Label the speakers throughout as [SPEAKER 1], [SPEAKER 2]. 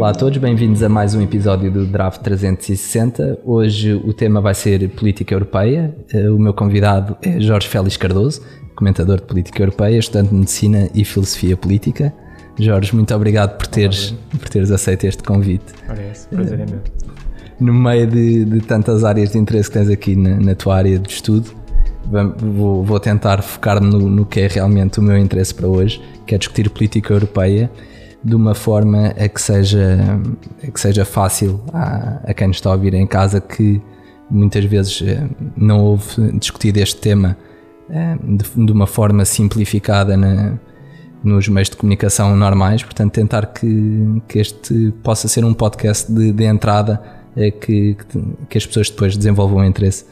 [SPEAKER 1] Olá a todos, bem-vindos a mais um episódio do Draft 360. Hoje o tema vai ser política europeia. Eh, o meu convidado é Jorge Félix Cardoso, comentador de política europeia, estudante de medicina e filosofia política. Jorge, muito obrigado por teres, por teres aceito este convite.
[SPEAKER 2] Parece, prazer é meu.
[SPEAKER 1] No meio de, de, tantas áreas de interesse que tens aqui na, na tua área de estudo, vou, vou tentar focar no, no que é realmente o meu interesse para hoje, que é discutir política europeia de uma forma a que seja, a que seja fácil a, a quem nos está a ouvir em casa que muitas vezes eh, não houve discutido este tema eh, de, de uma forma simplificada na, nos meios de comunicação normais, portanto tentar que, que este possa ser um podcast de, de entrada eh, que, que as pessoas depois desenvolvam interesse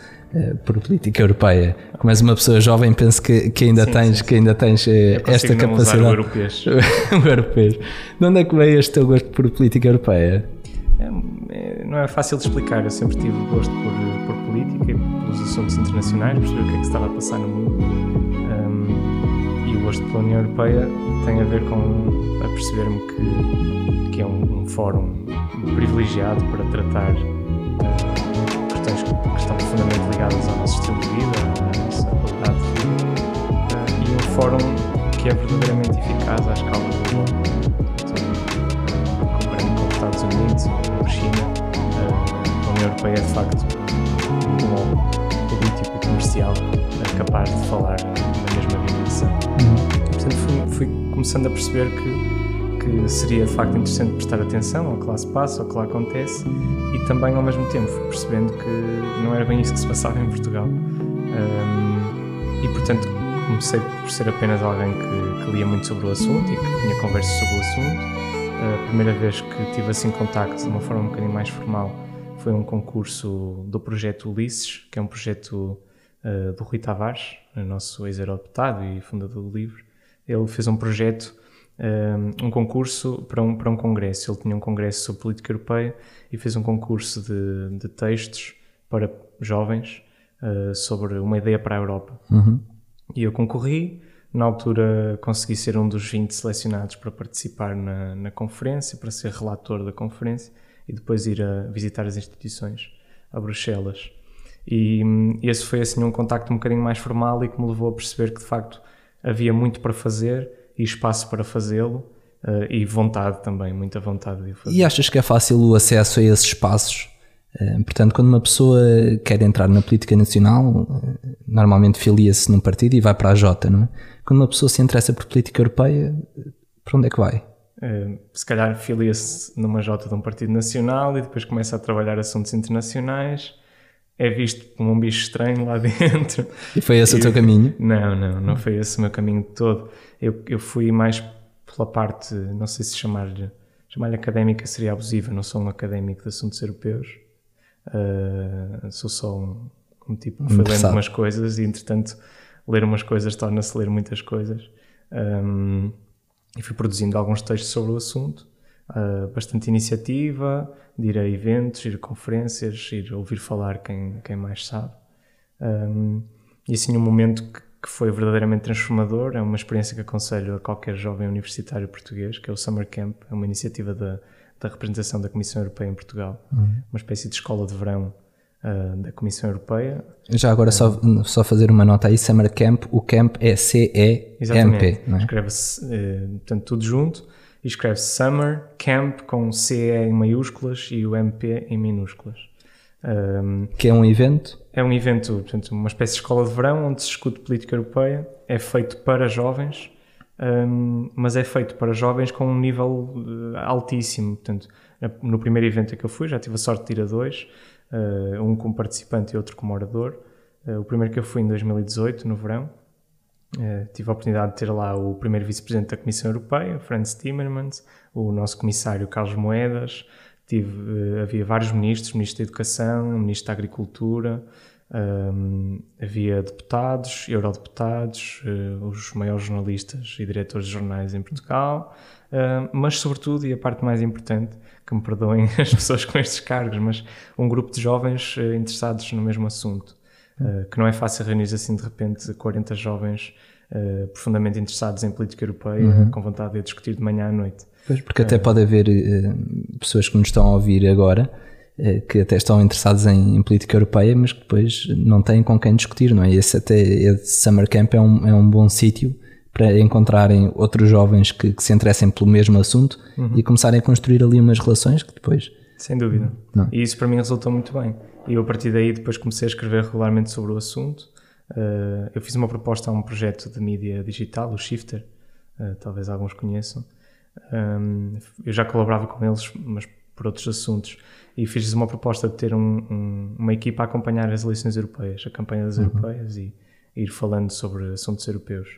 [SPEAKER 1] por política europeia. Como és uma pessoa jovem, penso que, que ainda sim, tens, sim, que ainda tens eh, esta capacidade. o
[SPEAKER 2] europeu.
[SPEAKER 1] o europeu. De onde é que veio este teu gosto por política europeia?
[SPEAKER 2] É, é, não é fácil de explicar. Eu sempre tive gosto por, por política e pelos assuntos internacionais, perceber o que é que se estava a passar no mundo. Um, e o gosto pela União Europeia tem a ver com a perceber-me que, que é um, um fórum privilegiado para tratar questões que estão profundamente ligadas ao nosso estilo de vida, à nossa qualidade de vida, uh, e um fórum que é verdadeiramente eficaz à escala global. Comparando com os Estados Unidos ou a China, uh, a União Europeia é de facto um político e comercial uh, capaz de falar na mesma dimensão. Uhum. Portanto, fui, fui começando a perceber que que seria de facto interessante prestar atenção ao que lá se passa, ao que lá acontece e também ao mesmo tempo percebendo que não era bem isso que se passava em Portugal. Um, e portanto comecei por ser apenas alguém que, que, lia muito sobre o assunto e que tinha conversas sobre o assunto. A primeira vez que tive assim contacto de uma forma um bocadinho mais formal foi um concurso do projeto Ulisses, que é um projeto uh, do Rui Tavares, nosso ex-eurodeputado e fundador do livro. Ele fez um projeto um concurso para um, para um congresso. Ele tinha um congresso sobre política europeia e fez um concurso de, de textos para jovens uh, sobre uma ideia para a Europa.
[SPEAKER 1] Uhum.
[SPEAKER 2] E eu concorri. Na altura consegui ser um dos 20 selecionados para participar na, na conferência, para ser relator da conferência e depois ir a visitar as instituições a Bruxelas. E um, esse foi assim um contacto um bocadinho mais formal e que me levou a perceber que de facto havia muito para fazer e espaço para fazê-lo uh, e vontade também, muita vontade de fazer.
[SPEAKER 1] E achas que é fácil o acesso a esses espaços? Uh, portanto, quando uma pessoa quer entrar na política nacional, uh, normalmente filia-se num partido e vai para a Jota, não é? Quando uma pessoa se interessa por política europeia, para onde é que vai?
[SPEAKER 2] se calhar filia-se numa Jota de um partido nacional e depois começa a trabalhar assuntos internacionais é visto como um bicho estranho lá dentro.
[SPEAKER 1] E foi esse e, o teu caminho?
[SPEAKER 2] Não, não, não foi esse o meu caminho todo. Eu, eu fui mais pela parte, não sei se chamar-lhe chamar académica seria abusiva, não sou um académico de assuntos europeus. Uh, sou só um, um tipo que foi lendo umas coisas e, entretanto, ler umas coisas torna-se ler muitas coisas. Um, e fui produzindo alguns textos sobre o assunto uh, bastante iniciativa, de ir a eventos, ir a conferências, ir ouvir falar quem, quem mais sabe. Um, e assim, um momento que, que, foi verdadeiramente transformador, é uma experiência que aconselho a qualquer jovem universitário português, que é o Summer Camp, é uma iniciativa da, da representação da Comissão Europeia em Portugal, uhum. uma espécie de escola de verão Uh, da Comissão Europeia.
[SPEAKER 1] Já agora, uh, só, só fazer uma nota aí: Summer Camp, o camp é C-E-M-P.
[SPEAKER 2] É? Escreve-se, uh, portanto, tudo junto e escreve Summer Camp com CE em maiúsculas e o MP em minúsculas.
[SPEAKER 1] Um, que é um evento?
[SPEAKER 2] É um evento, portanto, uma espécie de escola de verão onde se discute política europeia. É feito para jovens, um, mas é feito para jovens com um nível uh, altíssimo. Portanto, no primeiro evento que eu fui, já tive a sorte de ir a dois, uh, um como participante e outro como orador. Uh, o primeiro que eu fui em 2018, no verão, Uh, tive a oportunidade de ter lá o primeiro vice-presidente da Comissão Europeia, Franz Timmermans, o nosso comissário Carlos Moedas, tive, uh, havia vários ministros, ministro da Educação, ministro da Agricultura, um, ehm, havia deputados, eurodeputados, uh, os maiores jornalistas e diretores de jornais em Portugal, mas sobretudo, e a parte mais importante, que me perdoem as pessoas com estes cargos, mas um grupo de jovens interessados no mesmo assunto. Eh, que não é fácil reunir assim de repente 40 jovens uh, profundamente interessados em política europeia, uhum. com vontade de discutir de manhã à noite.
[SPEAKER 1] Pois, porque até pode haver pessoas que nos estão a ouvir agora que até estão interessados em, em, política europeia, mas que depois não têm com quem discutir, não é? Esse até esse Summer Camp é um, é um bom sítio para encontrarem outros jovens que, que, se interessem pelo mesmo assunto uhum. e começarem a construir ali umas relações que depois.
[SPEAKER 2] Sem dúvida. Não. E isso para mim resultou muito bem. E eu a partir daí depois comecei a escrever regularmente sobre o assunto. Uh, eu fiz uma proposta a um projeto de mídia digital, o Shifter, uh, talvez alguns conheçam. Um, eu já colaborava com eles, mas por outros assuntos. E fiz uma proposta de ter um, um, uma equipa a acompanhar as eleições europeias, a campanha das uhum. europeias e, e, ir falando sobre assuntos europeus.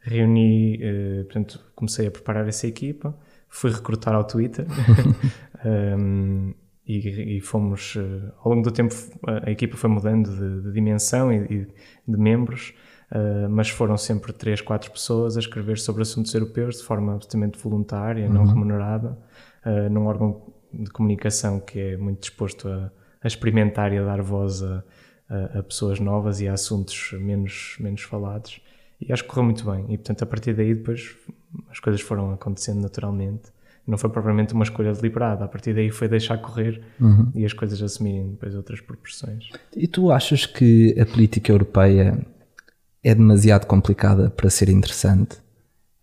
[SPEAKER 2] Reuni, uh, portanto, comecei a preparar essa equipa, fui recrutar ao Twitter. um, e, e, fomos, uh, ao longo do tempo, a, equipa foi mudando de, de dimensão e, e, de membros, uh, mas foram sempre três, quatro pessoas a escrever sobre assuntos europeus de forma absolutamente voluntária, uhum. não remunerada, uh, num órgão de comunicação que é muito disposto a, a experimentar e a dar voz a, a, pessoas novas e a assuntos menos, menos falados. E acho que correu muito bem. E, portanto, a partir daí, depois, as coisas foram acontecendo naturalmente não foi propriamente uma escolha deliberada. A partir daí foi deixar correr uhum. e as coisas assumirem depois outras proporções.
[SPEAKER 1] E tu achas que a política europeia é demasiado complicada para ser interessante?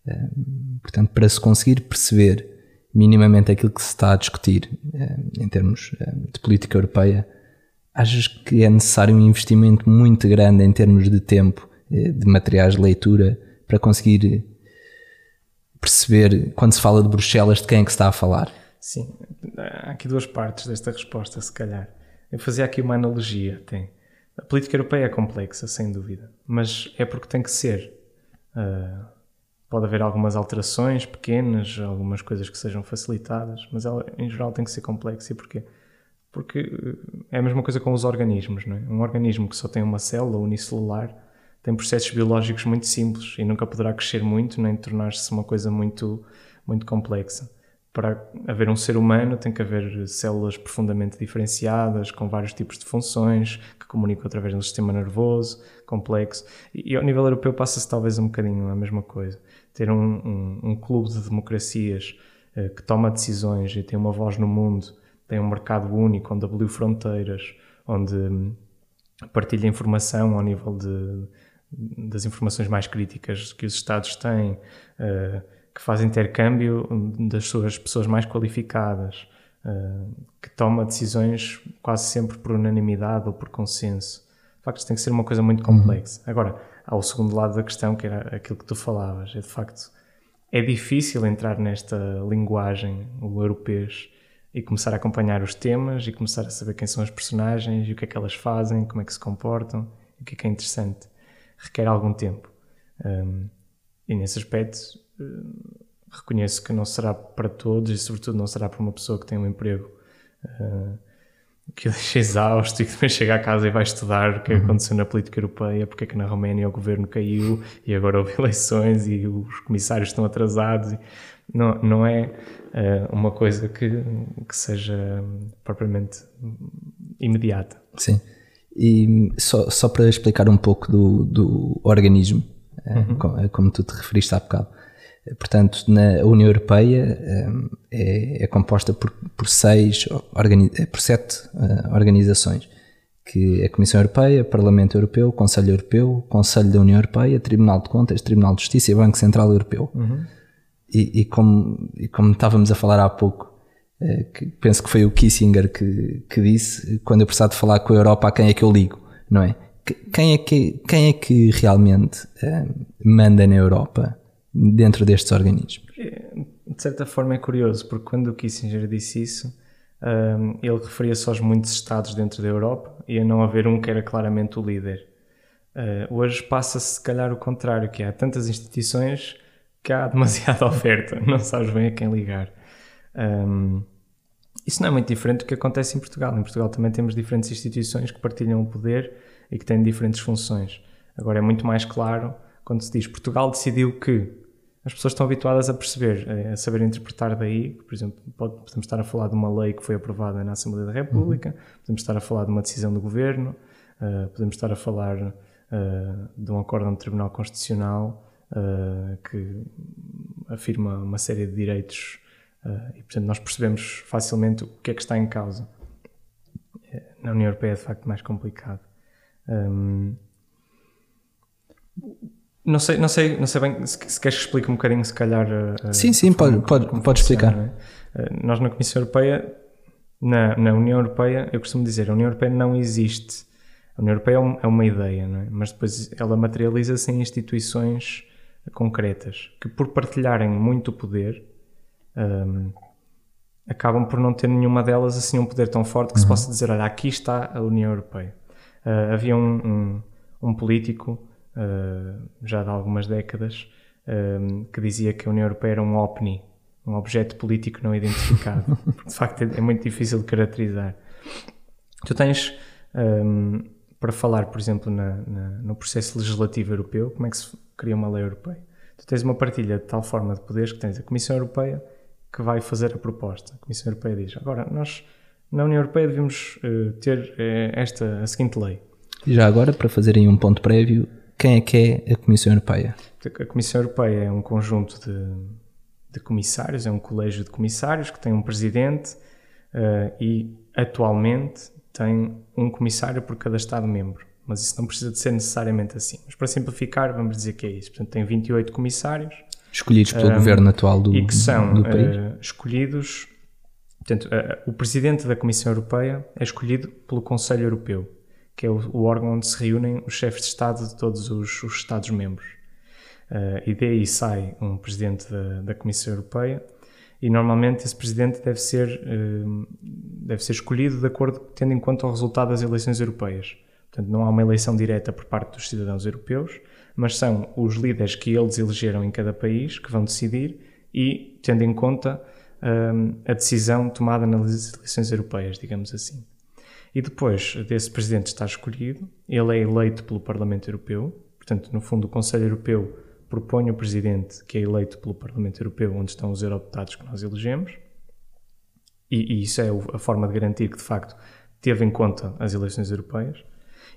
[SPEAKER 1] Eh, portanto, para se conseguir perceber minimamente aquilo que se está a discutir eh, em termos eh, de política europeia, achas que é necessário um investimento muito grande em termos de tempo, de materiais de leitura, para conseguir perceber, quando se fala de Bruxelas, de quem é que se está a falar?
[SPEAKER 2] Sim, há aqui duas partes desta resposta, se calhar. Eu fazia aqui uma analogia. Tem. A política europeia é complexa, sem dúvida, mas é porque tem que ser. Uh, pode haver algumas alterações pequenas, algumas coisas que sejam facilitadas, mas ela, em geral, tem que ser complexa. E porquê? Porque é a mesma coisa com os organismos. Não é? Um organismo que só tem uma célula unicelular tem processos biológicos muito simples e nunca poderá crescer muito nem tornar-se uma coisa muito, muito complexa. Para haver um ser humano tem que haver células profundamente diferenciadas, com vários tipos de funções, que comunicam através de um sistema nervoso complexo. E, e ao nível europeu passa-se talvez um bocadinho a mesma coisa. Ter um, um, um clube de democracias eh, que toma decisões e tem uma voz no mundo, tem um mercado único onde aboliu fronteiras, onde hum, partilha informação ao nível de das informações mais críticas que os Estados têm, uh, que faz intercâmbio das suas pessoas mais qualificadas, uh, que toma decisões quase sempre por unanimidade ou por consenso. De facto, tem que ser uma coisa muito uhum. complexa. Uhum. Agora, há o segundo lado da questão, que era aquilo que tu falavas. É de facto, é difícil entrar nesta linguagem, o europeu, e começar a acompanhar os temas e começar a saber quem são as personagens e o que é que elas fazem, como é que se comportam, o que é que é interessante requer algum tempo. Um, e nesse aspecto, uh, reconheço que não será para todos e, sobretudo, não será para uma pessoa que tem um emprego uh, que deixa exausto e que depois chega a casa e vai estudar o que uhum. aconteceu na política europeia, porque é que na Roménia o governo caiu e agora houve eleições e os comissários estão atrasados. Não, não é uh, uma coisa que, que seja propriamente imediata.
[SPEAKER 1] Sim. E só, só para explicar um pouco do, do organismo, eh, uhum. como, eh, como, tu te referiste há bocado. Eh, portanto, na União Europeia é, é composta por, por seis, por sete organizações, que é a Comissão Europeia, Parlamento Europeu, Conselho Europeu, Conselho da União Europeia, Tribunal de Contas, Tribunal de Justiça e Banco Central Europeu. Uhum. E, e, como, e como estávamos a falar há pouco, que penso que foi o Kissinger que, que disse, quando eu precisar de falar com a Europa, a quem é que eu ligo, não é? Quem é que, quem é que realmente uh, manda na Europa dentro destes organismos?
[SPEAKER 2] É, de certa forma é curioso, porque quando o Kissinger disse isso, um, ehm, ele referia-se aos muitos Estados dentro da Europa e a não haver um que era claramente o líder. Uh, hoje passa-se, se calhar, o contrário, que há tantas instituições que há demasiada oferta, não sabes bem a quem ligar. Um, isso não é muito diferente do que acontece em Portugal. Em Portugal também temos diferentes instituições que partilham o poder e que têm diferentes funções. Agora é muito mais claro quando se diz Portugal decidiu que as pessoas estão habituadas a perceber, a saber interpretar daí, por exemplo, podemos estar a falar de uma lei que foi aprovada na Assembleia da República, uhum. podemos estar a falar de uma decisão do Governo, uh, podemos estar a falar uh, de um acordo do Tribunal Constitucional uh, que afirma uma série de direitos Uh, e, portanto, nós percebemos facilmente o que é que está em causa. Na União Europeia é de facto mais complicado. Um, não sei, não sei, não sei bem se, se queres que explique um bocadinho, se calhar.
[SPEAKER 1] sim, sim, pode, pode, pode explicar.
[SPEAKER 2] É? Nós na Comissão Europeia, na, na União Europeia, eu costumo dizer, a União Europeia não existe. A União Europeia é, é uma ideia, é? mas depois ela materializa-se em instituições concretas que, por partilharem muito poder, um, acabam por não ter nenhuma delas assim um poder tão forte que uhum. se possa dizer: olha, aqui está a União Europeia. Uh, havia um, um, um político, uh, já de algumas décadas, uh, que dizia que a União Europeia era um OPNI, um objeto político não identificado. de facto, é, é, muito difícil de caracterizar. Tu tens, um, para falar, por exemplo, na, na, no processo legislativo europeu, como é que se cria uma lei europeia? Tu tens uma partilha de tal forma de poderes que tens a Comissão Europeia que vai fazer a proposta. A Comissão Europeia diz: agora, nós na União Europeia devemos uh, ter uh, esta, a seguinte lei.
[SPEAKER 1] E já agora, para fazerem um ponto prévio, quem é que é a Comissão Europeia?
[SPEAKER 2] A Comissão Europeia é um conjunto de, de comissários, é um colégio de comissários que tem um presidente uh, e atualmente tem um comissário por cada Estado-membro. Mas isso não precisa de ser necessariamente assim. Mas para simplificar, vamos dizer que é isso. Portanto, tem 28 comissários.
[SPEAKER 1] Escolhidos pelo um, governo atual do,
[SPEAKER 2] e que são
[SPEAKER 1] do país.
[SPEAKER 2] Uh, escolhidos Portanto, o presidente da Comissão Europeia é escolhido pelo Conselho Europeu, que é o, o órgão onde se reúnem os chefes de Estado de todos os, os Estados-membros. Uh, e daí sai um presidente da, da, Comissão Europeia e normalmente esse presidente deve ser, uh, deve ser escolhido de acordo, tendo em conta o resultado das eleições europeias. Portanto, não há uma eleição direta por parte dos cidadãos europeus, mas são os líderes que eles elegeram em cada país que vão decidir e, tendo em conta a decisão tomada nas eleições europeias, digamos assim. E depois desse presidente estar escolhido, ele é eleito pelo Parlamento Europeu, portanto, no fundo, o Conselho Europeu propõe o presidente que é eleito pelo Parlamento Europeu, onde estão os eurodeputados que nós elegemos, e, e isso é a forma de garantir que, de facto, teve em conta as eleições europeias.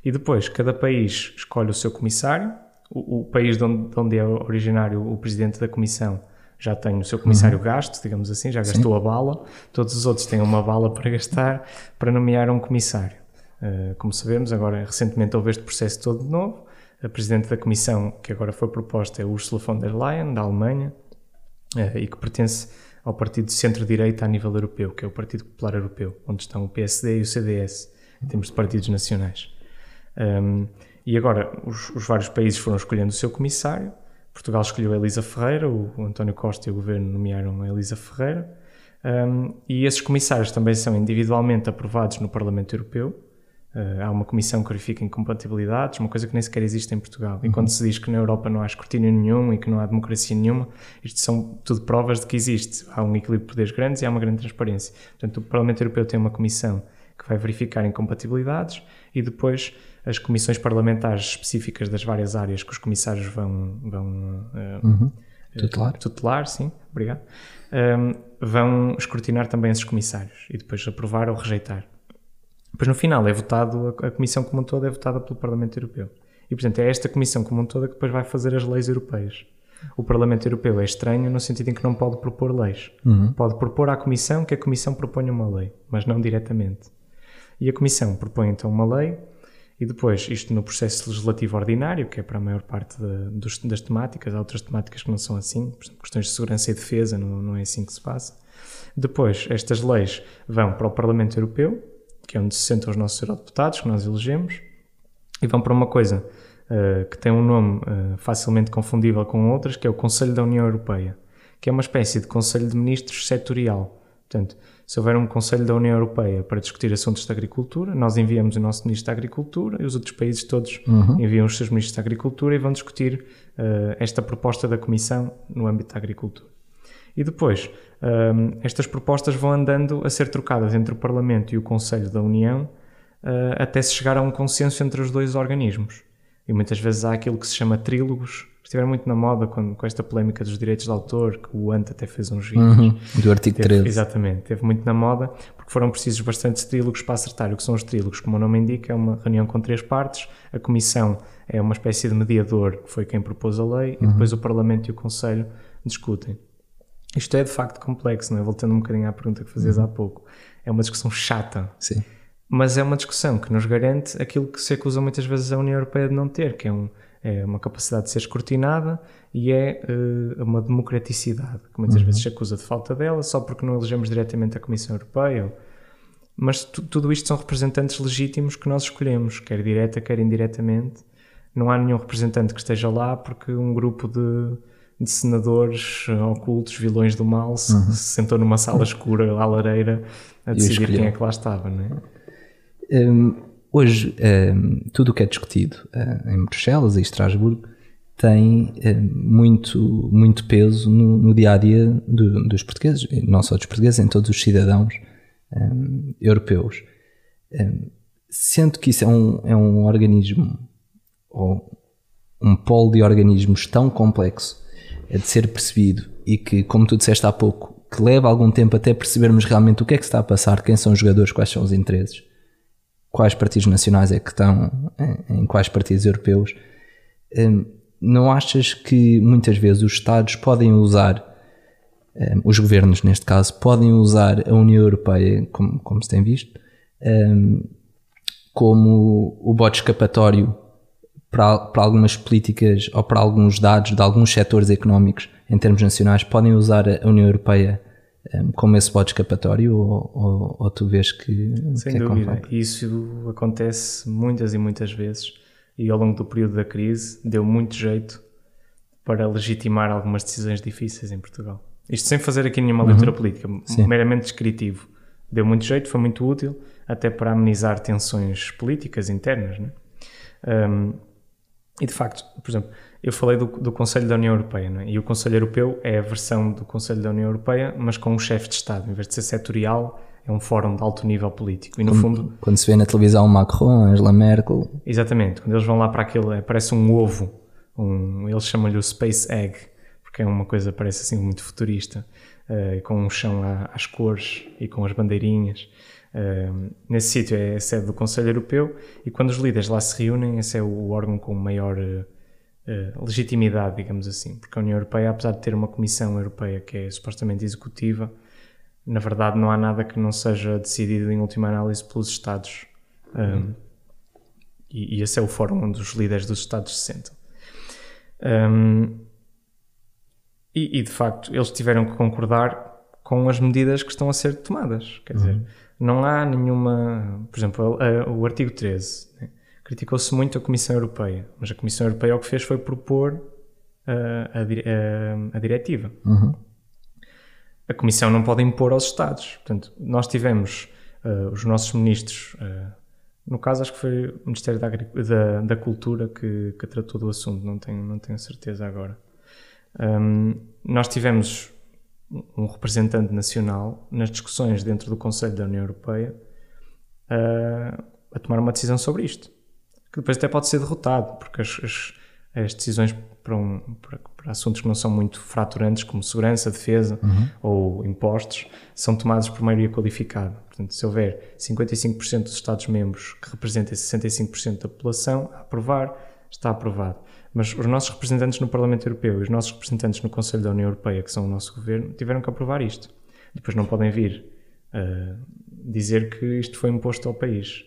[SPEAKER 2] E depois, cada país escolhe o seu comissário, o, o país de onde, de onde, é originário o presidente da comissão já tem o seu comissário uhum. gasto, digamos assim, já gastou Sim. a bala, todos os outros têm uma bala para gastar para nomear um comissário. Uh, como sabemos, agora recentemente houve este processo todo de novo. A presidente da comissão que agora foi proposta é Ursula von der Leyen, da Alemanha, uh, e que pertence ao partido de centro-direita a nível europeu, que é o Partido Popular Europeu, onde estão o PSD e o CDS, em termos de partidos nacionais. Um, e agora os, os vários países foram escolhendo o seu comissário, Portugal escolheu a Elisa Ferreira, o, o António Costa e o governo nomearam a Elisa Ferreira. Um, e esses comissários também são individualmente aprovados no Parlamento Europeu. Uh, há uma comissão que verifica incompatibilidades, uma coisa que nem sequer existe em Portugal. Uhum. Enquanto se diz que na Europa não há escrutínio nenhum e que não há democracia nenhuma, isto são tudo provas de que existe. Há um equilíbrio de poderes grandes e há uma grande transparência. Portanto, o Parlamento Europeu tem uma comissão que vai verificar incompatibilidades e depois as comissões parlamentares específicas das várias áreas que os comissários vão, vão
[SPEAKER 1] uh, uhum. tutelar.
[SPEAKER 2] Uh, tutelar, sim, obrigado, um, ehm, vão escrutinar também esses comissários e depois aprovar ou rejeitar. Depois no final é votado, a, a comissão como um todo é votada pelo Parlamento Europeu. E portanto é esta comissão como um todo que depois vai fazer as leis europeias. O Parlamento Europeu é estranho no sentido em que não pode propor leis. Uhum. Pode propor à Comissão que a Comissão proponha uma lei, mas não diretamente. E a Comissão propõe então uma lei e depois, isto no processo legislativo ordinário, que é para a maior parte de, dos, das temáticas, há outras temáticas que não são assim, por exemplo, questões de segurança e defesa, não, não é assim que se passa. Depois, estas leis vão para o Parlamento Europeu, que é onde se sentam os nossos eurodeputados, que nós elegemos, e vão para uma coisa uh, que tem um nome uh, facilmente confundível com outras, que é o Conselho da União Europeia, que é uma espécie de Conselho de Ministros setorial. Portanto, se houver um Conselho da União Europeia para discutir assuntos de agricultura, nós enviamos o nosso Ministro da Agricultura e os outros países todos uhum. enviam os seus Ministros da Agricultura e vão discutir uh, esta proposta da Comissão no âmbito da agricultura. E depois, eh, estas propostas vão andando a ser trocadas entre o Parlamento e o Conselho da União uh, até se chegar a um consenso entre os dois organismos. E muitas vezes há aquilo que se chama trílogos, estiveram muito na moda com, com esta polémica dos direitos de autor, que o Ant até fez uns vídeos. Uhum,
[SPEAKER 1] do artigo
[SPEAKER 2] teve,
[SPEAKER 1] 13.
[SPEAKER 2] Exatamente, teve muito na moda, porque foram precisos bastantes trílogos para acertar. O que são os trílogos? Como o nome indica, é uma reunião com três partes, a Comissão é uma espécie de mediador, que foi quem propôs a lei, uhum. e depois o Parlamento e o Conselho discutem. Isto é de facto complexo, não é? Voltando um bocadinho à pergunta que fazias há pouco. É uma discussão chata.
[SPEAKER 1] Sim.
[SPEAKER 2] Mas é uma discussão que nos garante aquilo que se acusa muitas vezes a União Europeia de não ter, que é, um, é uma capacidade de ser escrutinada e é uh, uma democraticidade, que muitas vezes se acusa de falta dela, só porque não elegemos diretamente a Comissão Europeia. Mas tudo isto são representantes legítimos que nós escolhemos, quer direta, quer indiretamente. Não há nenhum representante que esteja lá porque um grupo de, de senadores ocultos, vilões do mal, se,
[SPEAKER 1] Uhum.
[SPEAKER 2] se sentou numa sala escura, à lareira, a decidir quem é que lá estava, não é?
[SPEAKER 1] Hum, hoje, hum, tudo o que é discutido hum, em Bruxelas e Estrasburgo tem hum, muito, muito peso no, no dia a dia do- dos portugueses, não só dos portugueses, em todos os cidadãos hum, europeus. Hum, sendo que isso é um, é um organismo ou um polo de organismos tão complexo é de ser percebido e que, como tu disseste há pouco, que leva algum tempo até percebermos realmente o que é que se está a passar, quem são os jogadores, quais são os interesses, quais partidos nacionais é que estão em, quais partidos europeus. Hum, não achas que muitas vezes os Estados podem usar, hum, os governos neste caso, podem usar a União Europeia, como, como se tem visto, hum, como o bote escapatório para, para algumas políticas ou para alguns dados de alguns setores económicos em termos nacionais, podem usar a União Europeia como esse bote escapatório ou, ou, ou tu vês que,
[SPEAKER 2] Sem
[SPEAKER 1] que é
[SPEAKER 2] dúvida. Isso acontece muitas e muitas vezes e ao longo do período da crise deu muito jeito para legitimar algumas decisões difíceis em Portugal. Isto sem fazer aqui nenhuma leitura política,
[SPEAKER 1] Sim.
[SPEAKER 2] meramente descritivo. Deu muito jeito, foi muito útil, até para amenizar tensões políticas internas. Né? Um, e de facto, por exemplo, eu falei do, do Conselho da União Europeia, é? e o Conselho Europeu é a versão do Conselho da União Europeia, mas com um chefe de Estado. Em vez de ser setorial, é um fórum de alto nível político. E no fundo,
[SPEAKER 1] Quando se vê na televisão Macron, Angela Merkel,
[SPEAKER 2] Exatamente, quando eles vão lá para aquilo, é, parece um ovo, um, eles chamam-lhe o Space Egg, porque é uma coisa, parece assim, muito futurista, eh, com um chão à- às cores e com as bandeirinhas. Eh, nesse sítio é a sede do Conselho Europeu e quando os líderes lá se reúnem, esse é o órgão com maior eh, eh, legitimidade, digamos assim, porque a União Europeia, apesar de ter uma Comissão Europeia que é supostamente executiva, na verdade não há nada que não seja decidido em última análise pelos Estados. Um, e, e esse é o fórum onde os líderes dos Estados se sentam. Um, e, e, de facto, eles tiveram que concordar com as medidas que estão a ser tomadas. Quer dizer, não há nenhuma. Por exemplo, a- a- o artigo 13 né? Criticou-se muito a Comissão Europeia, mas a Comissão Europeia o que fez foi propor ah, a, a- a diretiva a Comissão não pode impor aos Estados. Portanto, nós tivemos uh, os nossos ministros, uh, no caso acho que foi o Ministério da, da, da Cultura que, que tratou do assunto, não tenho, não tenho certeza agora. Um, nós tivemos um representante nacional nas discussões dentro do Conselho da União Europeia uh, a tomar uma decisão sobre isto. Que depois até pode ser derrotado, porque as, as, as decisões para, um, para, para assuntos que não são muito fraturantes, como segurança, defesa ou impostos, são tomados por maioria qualificada. Portanto, se houver 55% dos Estados-membros que representem 65% da população a aprovar, está aprovado. Mas os nossos representantes no Parlamento Europeu e os nossos representantes no Conselho da União Europeia, que são o nosso governo, tiveram que aprovar isto. Depois não podem vir uh, dizer que isto foi imposto ao país.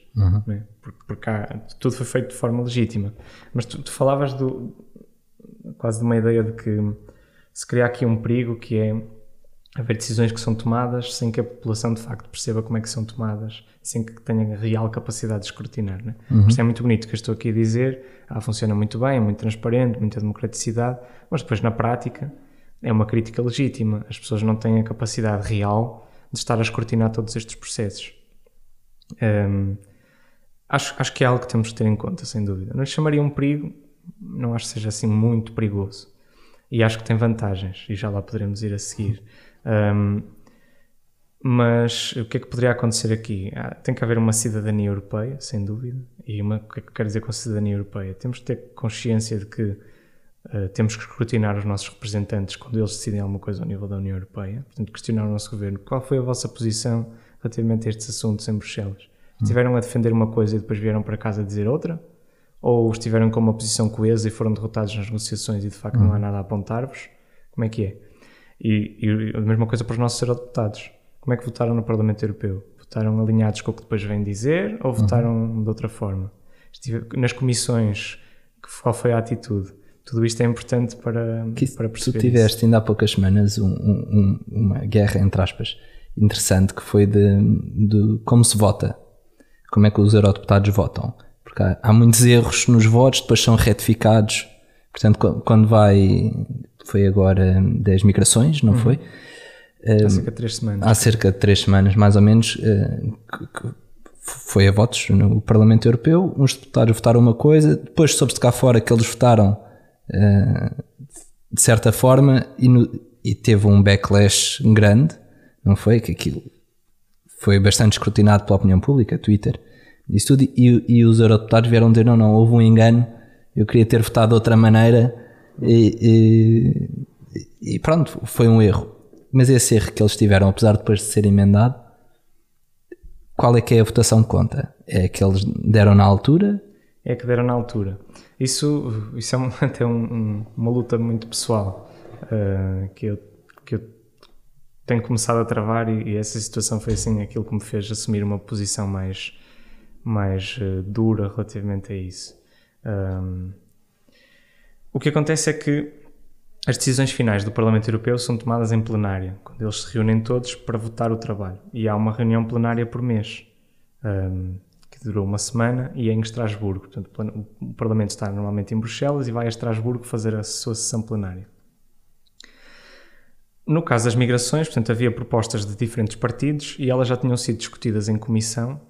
[SPEAKER 2] não é? Porque, porque há- tudo foi feito de forma legítima. Mas tu, tu falavas do, quase de uma ideia de que se cria aqui um perigo que é haver decisões que são tomadas sem que a população de facto perceba como é que são tomadas, sem que tenha real capacidade de escrutinar. Né? Por isso é muito bonito o que eu estou aqui a dizer, ah, funciona muito bem, é muito transparente, muita democraticidade, mas depois na prática é uma crítica legítima. As pessoas não têm a capacidade real de estar a escrutinar todos estes processos. Hum, acho, acho que é algo que temos que ter em conta, sem dúvida. Não chamaria um perigo, não acho que seja assim muito perigoso. E acho que tem vantagens, e já lá poderemos ir a seguir. Um, mas o que é que poderia acontecer aqui? Ah, tem que haver uma cidadania europeia, sem dúvida. E uma, o que é que eu quero dizer com cidadania europeia? Temos que ter consciência de que Uh, temos que escrutinar os nossos representantes quando eles decidem alguma coisa ao nível da União Europeia. Portanto, questionar o nosso governo. Qual foi a vossa posição relativamente a estes assuntos em Bruxelas? Estiveram a defender uma coisa e depois vieram para casa dizer outra? Ou estiveram com uma posição coesa e foram derrotados nas negociações e de facto não há nada a apontar-vos? Como é que é? E, e a mesma coisa para os nossos eurodeputados. Como é que votaram no Parlamento Europeu? Votaram alinhados com o que depois vem dizer ou votaram uhum. de outra forma? Estive nas comissões, qual foi a atitude? Tudo isto é importante para,
[SPEAKER 1] que
[SPEAKER 2] para perceber.
[SPEAKER 1] Tu tiveste isso. ainda há poucas semanas um, um, uma guerra, entre aspas, interessante que foi de, de como se vota. Como é que os eurodeputados votam. Porque há, há muitos erros nos votos, depois são retificados. Portanto, quando vai. Foi agora das migrações, não uhum. foi?
[SPEAKER 2] Há cerca de três semanas.
[SPEAKER 1] Há cerca de três semanas, mais ou menos, eh, que foi a votos no Parlamento Europeu. Uns deputados votaram uma coisa, depois soube-se cá fora que eles votaram de certa forma e, no, e, teve um backlash grande, não foi? Que aquilo foi bastante escrutinado pela opinião pública, Twitter, isso tudo, e, e os eurodeputados vieram dizer: não, não, houve um engano, eu queria ter votado de outra maneira e, e, e pronto, foi um erro. Mas esse erro que eles tiveram, apesar de depois de ser emendado, qual é que é a votação de conta? É que eles deram na altura?
[SPEAKER 2] É que deram na altura. Isso, isso é um, até um, um, uma luta muito pessoal uh, que, eu, que eu tenho começado a travar e, e, essa situação foi assim aquilo que me fez assumir uma posição mais, mais uh, dura relativamente a isso. Um, o que acontece é que as decisões finais do Parlamento Europeu são tomadas em plenária, quando eles se reúnem todos para votar o trabalho. E há uma reunião plenária por mês. Um, durou uma semana e é em Estrasburgo. Portanto, o Parlamento está normalmente em Bruxelas e vai a Estrasburgo fazer a sua sessão plenária. No caso das migrações, portanto, havia propostas de diferentes partidos e elas já tinham sido discutidas em comissão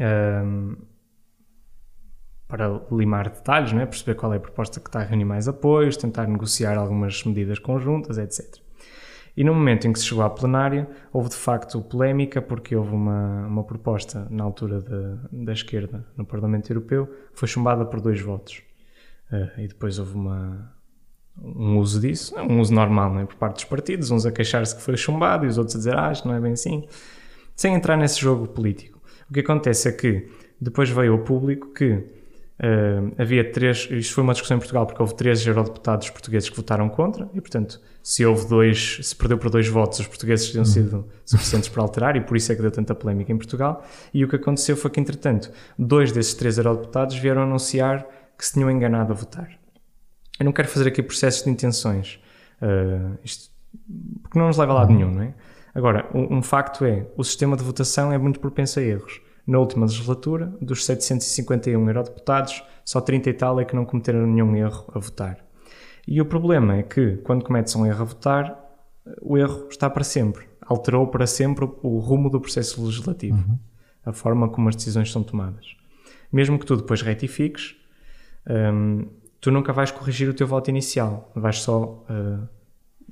[SPEAKER 2] um, para limar detalhes, né? perceber qual é a proposta que está a reunir mais apoios, tentar negociar algumas medidas conjuntas, etc. E no momento em que se chegou à plenária, houve de facto polémica, porque houve uma, uma proposta na altura de, da esquerda no Parlamento Europeu que foi chumbada por dois votos. Uh, e depois houve uma, um uso disso, um uso normal não é? por parte dos partidos, uns a queixar-se que foi chumbado e os outros a dizer, ah, isto não é bem assim, sem entrar nesse jogo político. O que acontece é que depois veio ao público que Uh, havia três, isto foi uma discussão em Portugal porque houve três eurodeputados portugueses que votaram contra e, portanto, se houve dois, se perdeu por dois votos, os portugueses tinham sido suficientes para alterar e por isso é que deu tanta polémica em Portugal. E o que aconteceu foi que, entretanto, dois desses três eurodeputados vieram anunciar que se tinham enganado a votar. Eu não quero fazer aqui processos de intenções, uh, isto, porque não nos leva a lado nenhum, não é? Agora, um, um facto é, o sistema de votação é muito propenso a erros na última legislatura, dos 751 eurodeputados, só 30 e tal é que não cometeram nenhum erro a votar. E o problema é que, quando cometes um erro a votar, o erro está para sempre. Alterou para sempre o rumo do processo legislativo, uhum. a forma como as decisões são tomadas. Mesmo que tu depois retifiques, um, tu nunca vais corrigir o teu voto inicial. Vais só uh,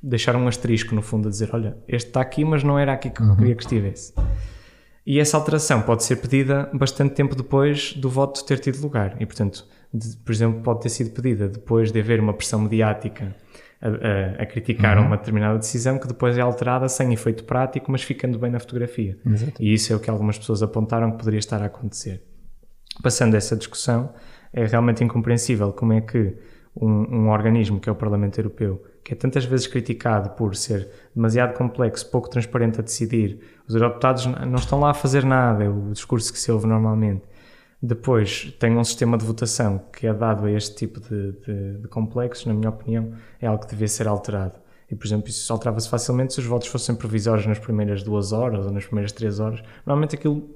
[SPEAKER 2] deixar um asterisco no fundo a dizer: Olha, este está aqui, mas não era aqui que eu uhum. queria que estivesse. E essa alteração pode ser pedida bastante tempo depois do voto ter tido lugar. E, portanto, de, por exemplo, pode ter sido pedida depois de haver uma pressão mediática a, a, a criticar uhum. uma determinada decisão que depois é alterada sem efeito prático, mas ficando bem na fotografia. Exato. E isso é o que algumas pessoas apontaram que poderia estar a acontecer. Passando essa discussão, é realmente incompreensível como é que um, um organismo que é o Parlamento Europeu que é tantas vezes criticado por ser demasiado complexo, pouco transparente a decidir, os eurodeputados não estão lá a fazer nada, é o discurso que se ouve normalmente. Depois tem um sistema de votação que é dado a este tipo de, de, de complexos, na minha opinião, é algo que devia ser alterado. E, por exemplo, isso alterava-se facilmente se os votos fossem provisórios nas primeiras duas horas ou nas primeiras três horas. Normalmente aquilo,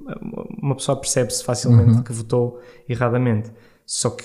[SPEAKER 2] uma pessoa percebe-se facilmente uhum. que votou erradamente. Só que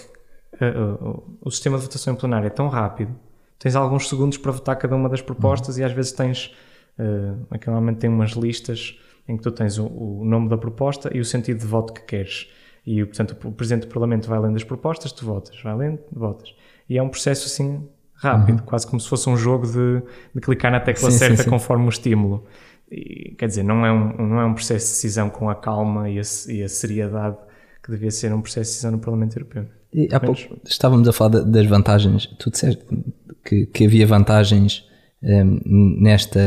[SPEAKER 2] uh, uh, o sistema de votação em plenário é tão rápido tens alguns segundos para votar cada uma das propostas uhum. e às vezes tens, uh, aqui normalmente tem umas listas em que tu tens o, o, nome da proposta e o sentido de voto que queres. E, portanto, o Presidente do Parlamento vai lendo as propostas, tu votas, vai lendo, votas. E é um processo assim rápido, uhum. quase como se fosse um jogo de, de clicar na tecla sim, certa sim, sim. conforme o estímulo. E, quer dizer, não é, um, não é um processo de decisão com a calma e a, e a seriedade que devia ser um processo de decisão no Parlamento Europeu.
[SPEAKER 1] E há pouco estávamos a falar das vantagens. Tu disseste que, que havia vantagens um, nesta,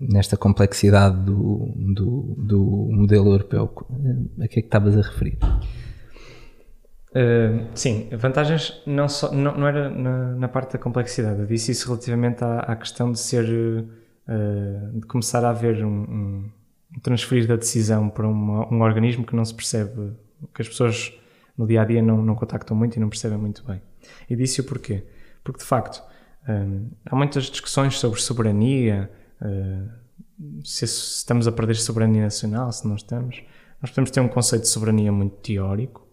[SPEAKER 1] nesta complexidade do, do, do, modelo europeu. A que é que estavas a referir?
[SPEAKER 2] Uh, sim, vantagens não, só, não, não era na, na, parte da complexidade. Eu disse isso relativamente à, à questão de ser. Uh, de começar a haver um, um, transferir da decisão para uma, um organismo que não se percebe, que as pessoas no dia a dia não, não contactam muito e não percebem muito bem. E disse o porquê. Porque de facto há muitas discussões sobre soberania, se estamos a perder soberania nacional, se não estamos. Nós podemos ter um conceito de soberania muito teórico,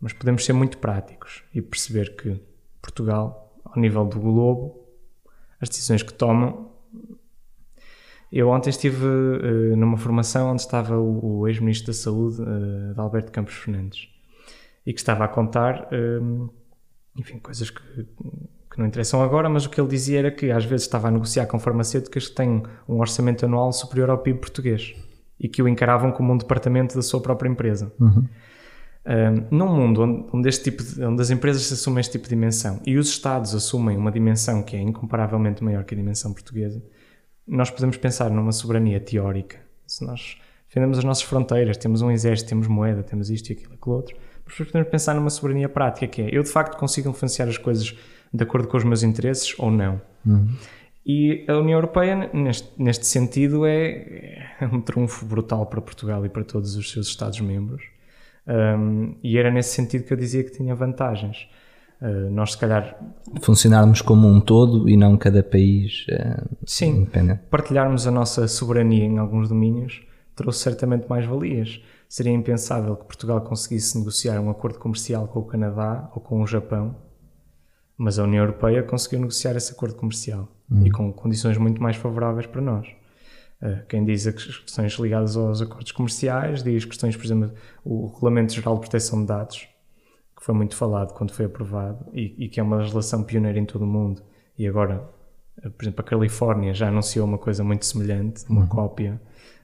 [SPEAKER 2] mas podemos ser muito práticos e perceber que Portugal, ao nível do globo, as decisões que tomam. Eu ontem estive uh, numa formação onde estava o, ex-ministro da Saúde, uh, de Alberto Campos Fernandes, e que estava a contar, enfim, coisas que, que não interessam agora, mas o que ele dizia era que às vezes estava a negociar com farmacêuticas que têm um orçamento anual superior ao PIB português e que o encaravam como um departamento da sua própria empresa. Uhum. Um, num mundo onde, onde, este tipo de, onde as empresas assumem este tipo de dimensão e os Estados assumem uma dimensão que é incomparavelmente maior que a dimensão portuguesa, nós podemos pensar numa soberania teórica. Se nós defendemos as nossas fronteiras, temos um exército, temos moeda, temos isto e aquilo, aquilo outro, mas podemos pensar numa soberania prática, que é eu de facto consigo influenciar as coisas de acordo com os meus interesses ou não. Uhum. E a União Europeia, neste, neste sentido, é, é, um trunfo brutal para Portugal e para todos os seus Estados-membros. Um, e era nesse sentido que eu dizia que tinha vantagens. Uh, nós, se calhar.
[SPEAKER 1] Funcionarmos como um todo e não cada país uh,
[SPEAKER 2] Sim, partilharmos a nossa soberania em alguns domínios trouxe certamente mais valias. Seria impensável que Portugal conseguisse negociar um acordo comercial com o Canadá ou com o Japão, mas a União Europeia conseguiu negociar esse acordo comercial uhum. e com condições muito mais favoráveis para nós. Uh, quem diz as questões ligadas aos acordos comerciais, diz questões, por exemplo, o Regulamento Geral de Proteção de Dados, que foi muito falado quando foi aprovado e, e que é uma legislação pioneira em todo o mundo. E agora, uh, por exemplo, a Califórnia já anunciou uma coisa muito semelhante, uma uhum. cópia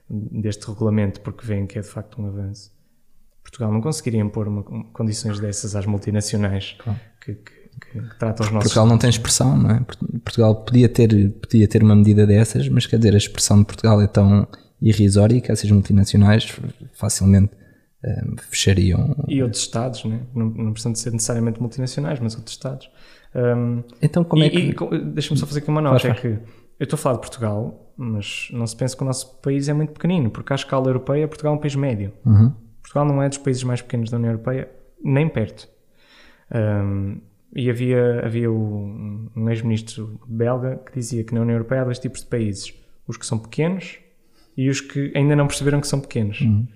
[SPEAKER 2] deste regulamento, porque veem que é de facto um avanço. Portugal não conseguiria impor uma, condições dessas às multinacionais claro. que, que, que, tratam os nossos.
[SPEAKER 1] Portugal não tem expressão, não é? Portugal podia ter, podia ter uma medida dessas, mas quer dizer, a expressão de Portugal é tão irrisória que essas multinacionais facilmente um, fechariam.
[SPEAKER 2] E outros Estados, né? não, não precisam de ser necessariamente multinacionais, mas outros Estados. Um,
[SPEAKER 1] então, como é que.
[SPEAKER 2] Deixa-me só fazer aqui uma nota: é que eu estou a falar de Portugal, mas não se pensa que o nosso país é muito pequenino, porque à escala europeia, Portugal é um país médio. Uhum. Portugal não é dos países mais pequenos da União Europeia, nem perto. Um, e havia, havia um, um ex-ministro belga que dizia que na União Europeia há dois tipos de países: os que são pequenos e os que ainda não perceberam que são pequenos. Uhum.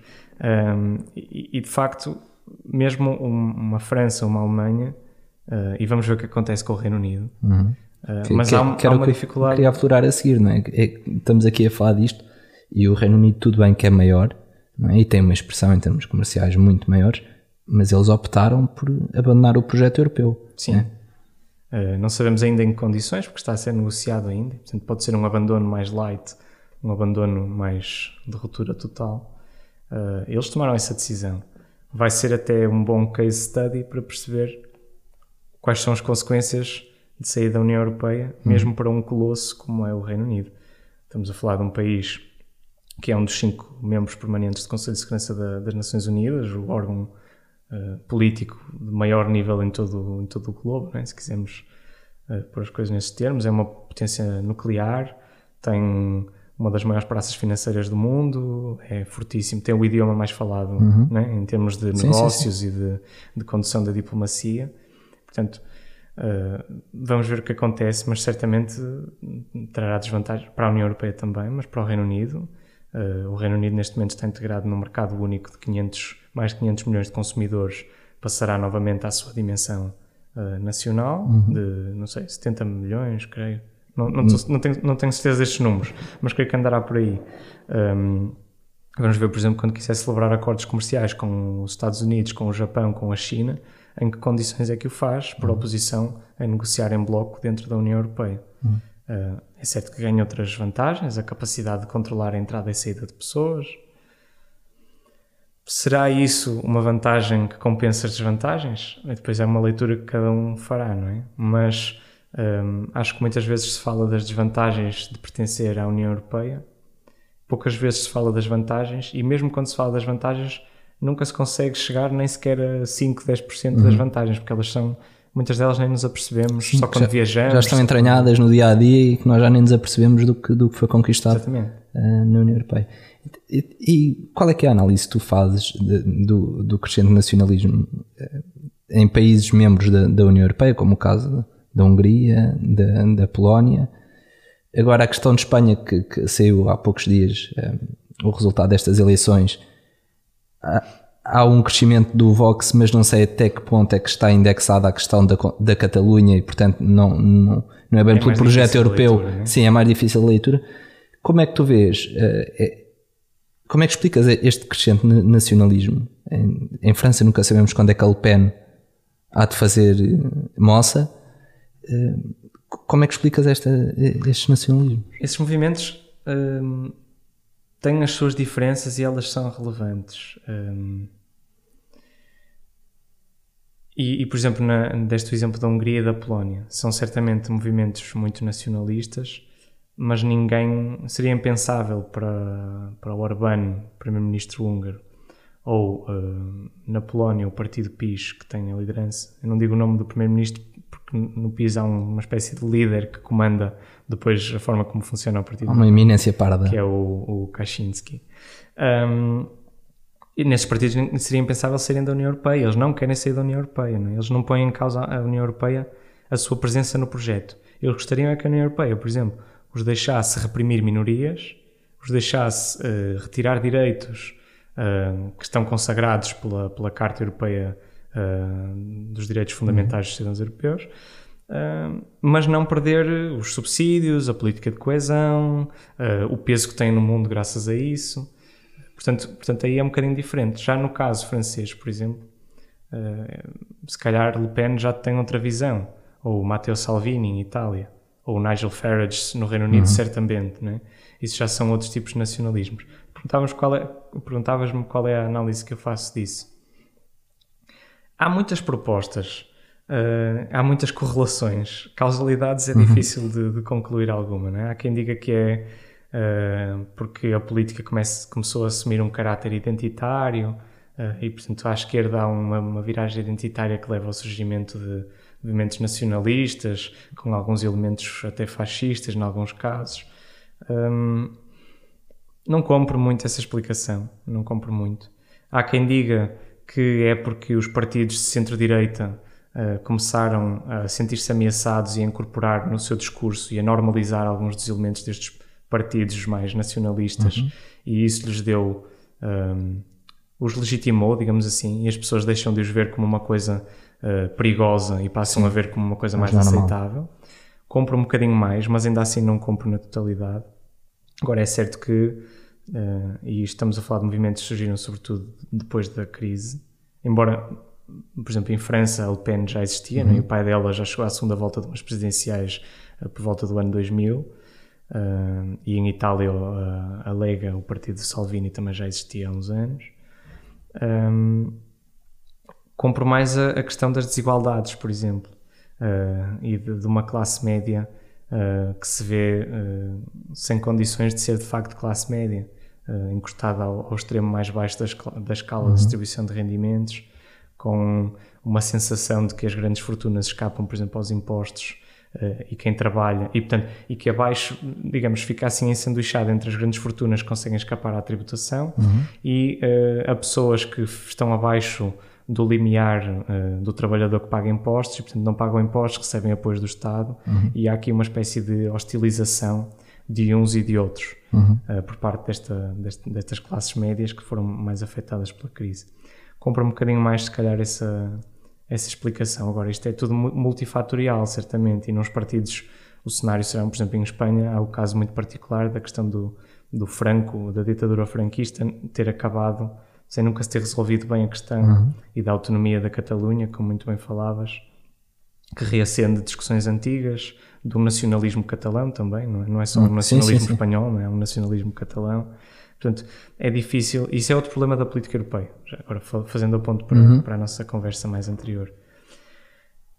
[SPEAKER 2] Um, e, e, de facto, mesmo uma França, uma Alemanha, uh, e vamos ver o que acontece com o Reino Unido. Uhum. Uh, mas que, há, que há uma dificuldade.
[SPEAKER 1] Queria aflorar a seguir, não é? é? Estamos aqui a falar disto e o Reino Unido, tudo bem que é maior, é? e tem uma expressão em termos comerciais muito maiores, mas eles optaram por abandonar o projeto europeu.
[SPEAKER 2] Sim. É? Uh, não sabemos ainda em que condições, porque está a ser negociado ainda. Portanto, pode ser um abandono mais light, um abandono mais de ruptura total. Uh, eles tomaram essa decisão. Vai ser até um bom case study para perceber quais são as consequências de sair da União Europeia, hum. mesmo para um colosso como é o Reino Unido. Estamos a falar de um país que é um dos cinco membros permanentes do Conselho de Segurança da, das Nações Unidas, o órgão uh, político de maior nível em todo, em todo o globo, né? se quisermos uh, pôr as coisas nesses termos. É uma potência nuclear, tem uma das maiores praças financeiras do mundo, é fortíssimo, tem o idioma mais falado uhum. né? em termos de sim, negócios sim, sim. e de, de, condução da diplomacia. Portanto, uh, vamos ver o que acontece, mas certamente trará desvantagens para a União Europeia também, mas para o Reino Unido. Uh, o Reino Unido neste momento está integrado num mercado único de 500, mais de 500 milhões de consumidores, passará novamente à sua dimensão uh, nacional, uhum. de, não sei, 70 milhões, creio. Não, não, uhum. não, tenho, não tenho certeza destes números, mas creio que andará por aí. Um, vamos ver, por exemplo, quando quiser celebrar acordos comerciais com os Estados Unidos, com o Japão, com a China, em que condições é que o faz, por uhum. oposição a negociar em bloco dentro da União Europeia. Uhum. Uh, é certo que ganha outras vantagens, a capacidade de controlar a entrada e saída de pessoas. Será isso uma vantagem que compensa as desvantagens? Depois é uma leitura que cada um fará, não é? Mas um, acho que muitas vezes se fala das desvantagens de pertencer à União Europeia, poucas vezes se fala das vantagens, e mesmo quando se fala das vantagens, nunca se consegue chegar nem sequer a 5, 10% das vantagens, porque elas são, muitas delas nem nos apercebemos só quando
[SPEAKER 1] já,
[SPEAKER 2] viajamos.
[SPEAKER 1] Já estão entranhadas no dia a dia e que nós já nem nos apercebemos do que, do que foi conquistado uh, na União Europeia. E, e, qual é que é a análise que tu fazes de, do, do crescente nacionalismo uh, em países membros da, da, União Europeia, como o caso da Hungria, da, da Polónia? Agora, a questão de Espanha, que, que saiu há poucos dias um, o resultado destas eleições, há, há, um crescimento do Vox, mas não sei até que ponto é que está indexada a questão da, da Catalunha e, portanto, não, não, não é bem é pelo projeto europeu. Leitura, é? Sim, é mais difícil a leitura. Como é que tu vês? Uh, como é que explicas este crescente nacionalismo? Em, em, França nunca sabemos quando é que a Le Pen há de fazer eh, moça. Uh, como é que explicas esta, estes nacionalismos?
[SPEAKER 2] Esses movimentos hum, têm as suas diferenças e elas são relevantes. Hum, e, e, por exemplo, na, deste exemplo da Hungria e da Polónia, são certamente movimentos muito nacionalistas, mas ninguém seria impensável para, para o Orbán, primeiro-ministro húngaro, ou uh, na Polónia o partido PIS, que tem a liderança. Eu não digo o nome do primeiro-ministro porque no PIS há uma espécie de líder que comanda depois a forma como funciona o partido.
[SPEAKER 1] Há uma eminência parda.
[SPEAKER 2] Que é o, o Kaczynski. Um, e nesses partidos seria impensável serem da União Europeia. Eles não querem sair da União Europeia. Não é? Eles não põem em causa a União Europeia a sua presença no projeto. Eles gostariam é que a União Europeia, por exemplo, os deixasse reprimir minorias, os deixasse uh, retirar direitos uh, que estão consagrados pela, pela Carta Europeia uh, dos Direitos Fundamentais dos Cidadãos Europeus, mas não perder os subsídios, a política de coesão, o peso que tem no mundo graças a isso. Portanto, portanto, aí é um bocadinho diferente. Já no caso francês, por exemplo, se calhar Le Pen já tem outra visão, ou Matteo Salvini em Itália ou Nigel Farage no Reino Unido, uhum. certamente, né? Isso já são outros tipos de nacionalismos. Perguntavas qual é, perguntavas-me qual é a análise que eu faço disso. Há muitas propostas, uh, há muitas correlações, causalidades é uhum. difícil de, de, concluir alguma, né? Há quem diga que é uh, porque a política comece, começou a assumir um caráter identitário e, portanto, à esquerda há uma, uma viragem identitária que leva ao surgimento de movimentos nacionalistas, com alguns elementos até fascistas, em alguns casos. Um, não compro muito essa explicação, não compro muito. Há quem diga que é porque os partidos de centro-direita uh, começaram a sentir-se ameaçados e a incorporar no seu discurso e a normalizar alguns dos elementos destes partidos mais nacionalistas uhum. e isso lhes deu um, os legitimou, digamos assim, e as pessoas deixam de os ver como uma coisa uh, perigosa e passam Sim. a ver como uma coisa mais, mais aceitável. Compro um bocadinho mais, mas ainda assim não compro na totalidade. Agora é certo que, uh, e estamos a falar de movimentos que surgiram sobretudo depois da crise, embora, por exemplo, em França a Le Pen já existia, uhum. né? e o pai dela já chegou à segunda volta de umas presidenciais uh, por volta do ano 2000, uh, e em Itália a, a Lega, o partido de Salvini, também já existia há uns anos. Um, compro mais a, a, questão das desigualdades, por exemplo, uh, e de, de, uma classe média uh, que se vê uh, sem condições de ser de facto classe média, encostada ao, ao, extremo mais baixo da, escala, da escala uhum. de distribuição de rendimentos, com uma sensação de que as grandes fortunas escapam, por exemplo, aos impostos Uh, e quem trabalha, e portanto, e que abaixo, digamos, fica assim ensanduichado entre as grandes fortunas que conseguem escapar à tributação uhum. e uh, a pessoas que estão abaixo do limiar uh, do trabalhador que paga impostos e, portanto, não pagam impostos, recebem apoios do Estado uhum. e há aqui uma espécie de hostilização de uns e de outros uhum. por parte desta, desta, destas classes médias que foram mais afetadas pela crise. Compra um bocadinho mais, se calhar, essa essa explicação. Agora, isto é tudo multifatorial, certamente, e nos partidos o cenário será, por exemplo, em Espanha, há o caso muito particular da questão do, do Franco, da ditadura franquista, ter acabado sem nunca se ter resolvido bem a questão uhum. e da autonomia da Catalunha, como muito bem falavas, que reacende discussões antigas, do nacionalismo catalão também, não é, não é só um nacionalismo sim, sim, sim. espanhol, é? é um nacionalismo catalão. Portanto, é difícil. Isso é outro problema da política europeia. Já agora, fazendo a ponto para, uhum. para a nossa conversa mais anterior.